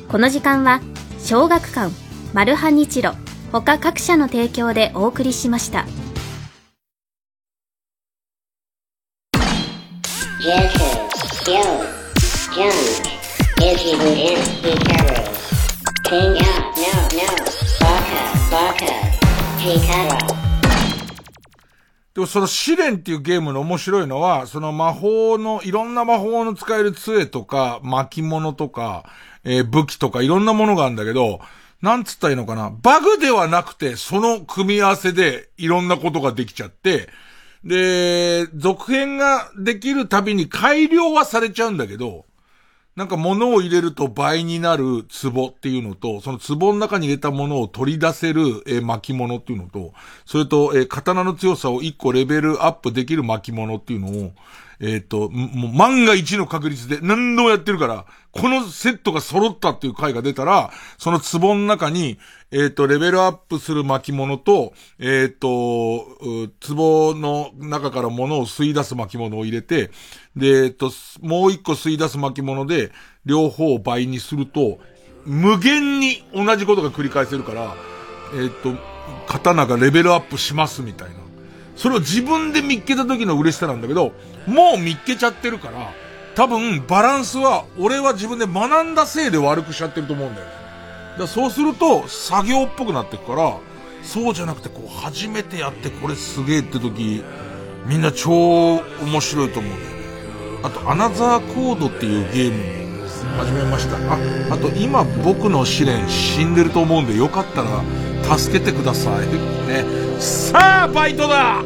この時間は小学館マルハニチロ他各社の提供でお送りしましたでもその試練っていうゲームの面白いのは、その魔法の、いろんな魔法の使える杖とか、巻物とか、えー武器とかいろんなものがあるんだけど、なんつったらいいのかな？バグではなくて、その組み合わせでいろんなことができちゃって、で、続編ができるたびに改良はされちゃうんだけど、なんか物を入れると倍になる壺っていうのと、その壺の中に入れたものを取り出せる、えー巻物っていうのと、それと、えー刀の強さを一個レベルアップできる巻物っていうのを、えっ、と、もう万が一の確率で何度もやってるから、このセットが揃ったっていう回が出たら、その壺の中に、えっ、と、レベルアップする巻物と、えっ、と、壺の中から物を吸い出す巻物を入れて、で、えっ、と、もう一個吸い出す巻物で、両方を倍にすると、無限に同じことが繰り返せるから、えっ、と、刀がレベルアップしますみたいな。それを自分で見っけた時の嬉しさなんだけど、もう見っけちゃってるから、多分バランスは、俺は自分で学んだせいで悪くしちゃってると思うんだよ。だそうすると、作業っぽくなってくから、そうじゃなくて、こう、初めてやってこれすげえって時、みんな超面白いと思うんだよね。あと、アナザーコードっていうゲームも始めました。あ、あと今僕の試練死んでると思うんで、よかったら助けてください。ね。さあ、バイトだ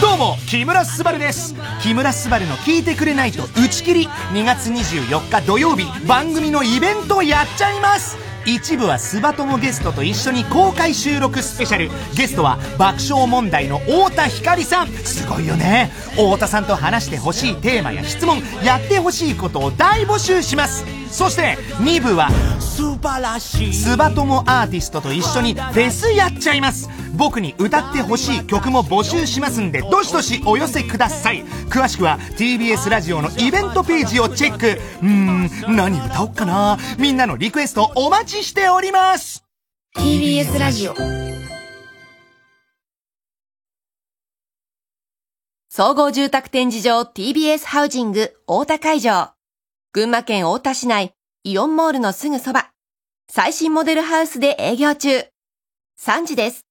どうも木村昴です木村昴の聞いてくれないと打ち切り2月24日土曜日番組のイベントをやっちゃいます一部はスバ友ゲストと一緒に公開収録スペシャル。ゲストは爆笑問題の太田光さん。すごいよね。太田さんと話してほしいテーマや質問やってほしいことを大募集します。そして2部は素晴らしい。スバ友アーティストと一緒にフェスやっちゃいます。僕に歌ってほしい曲も募集しますんでどしどしお寄せください。詳しくは TBS ラジオのイベントページをチェック。うーん何歌おっかな。みんなのリクエストお待ちちしております TBS ラジオ総合住宅展示場 TBS ハウジング大田会場。群馬県大田市内イオンモールのすぐそば。最新モデルハウスで営業中。3時です。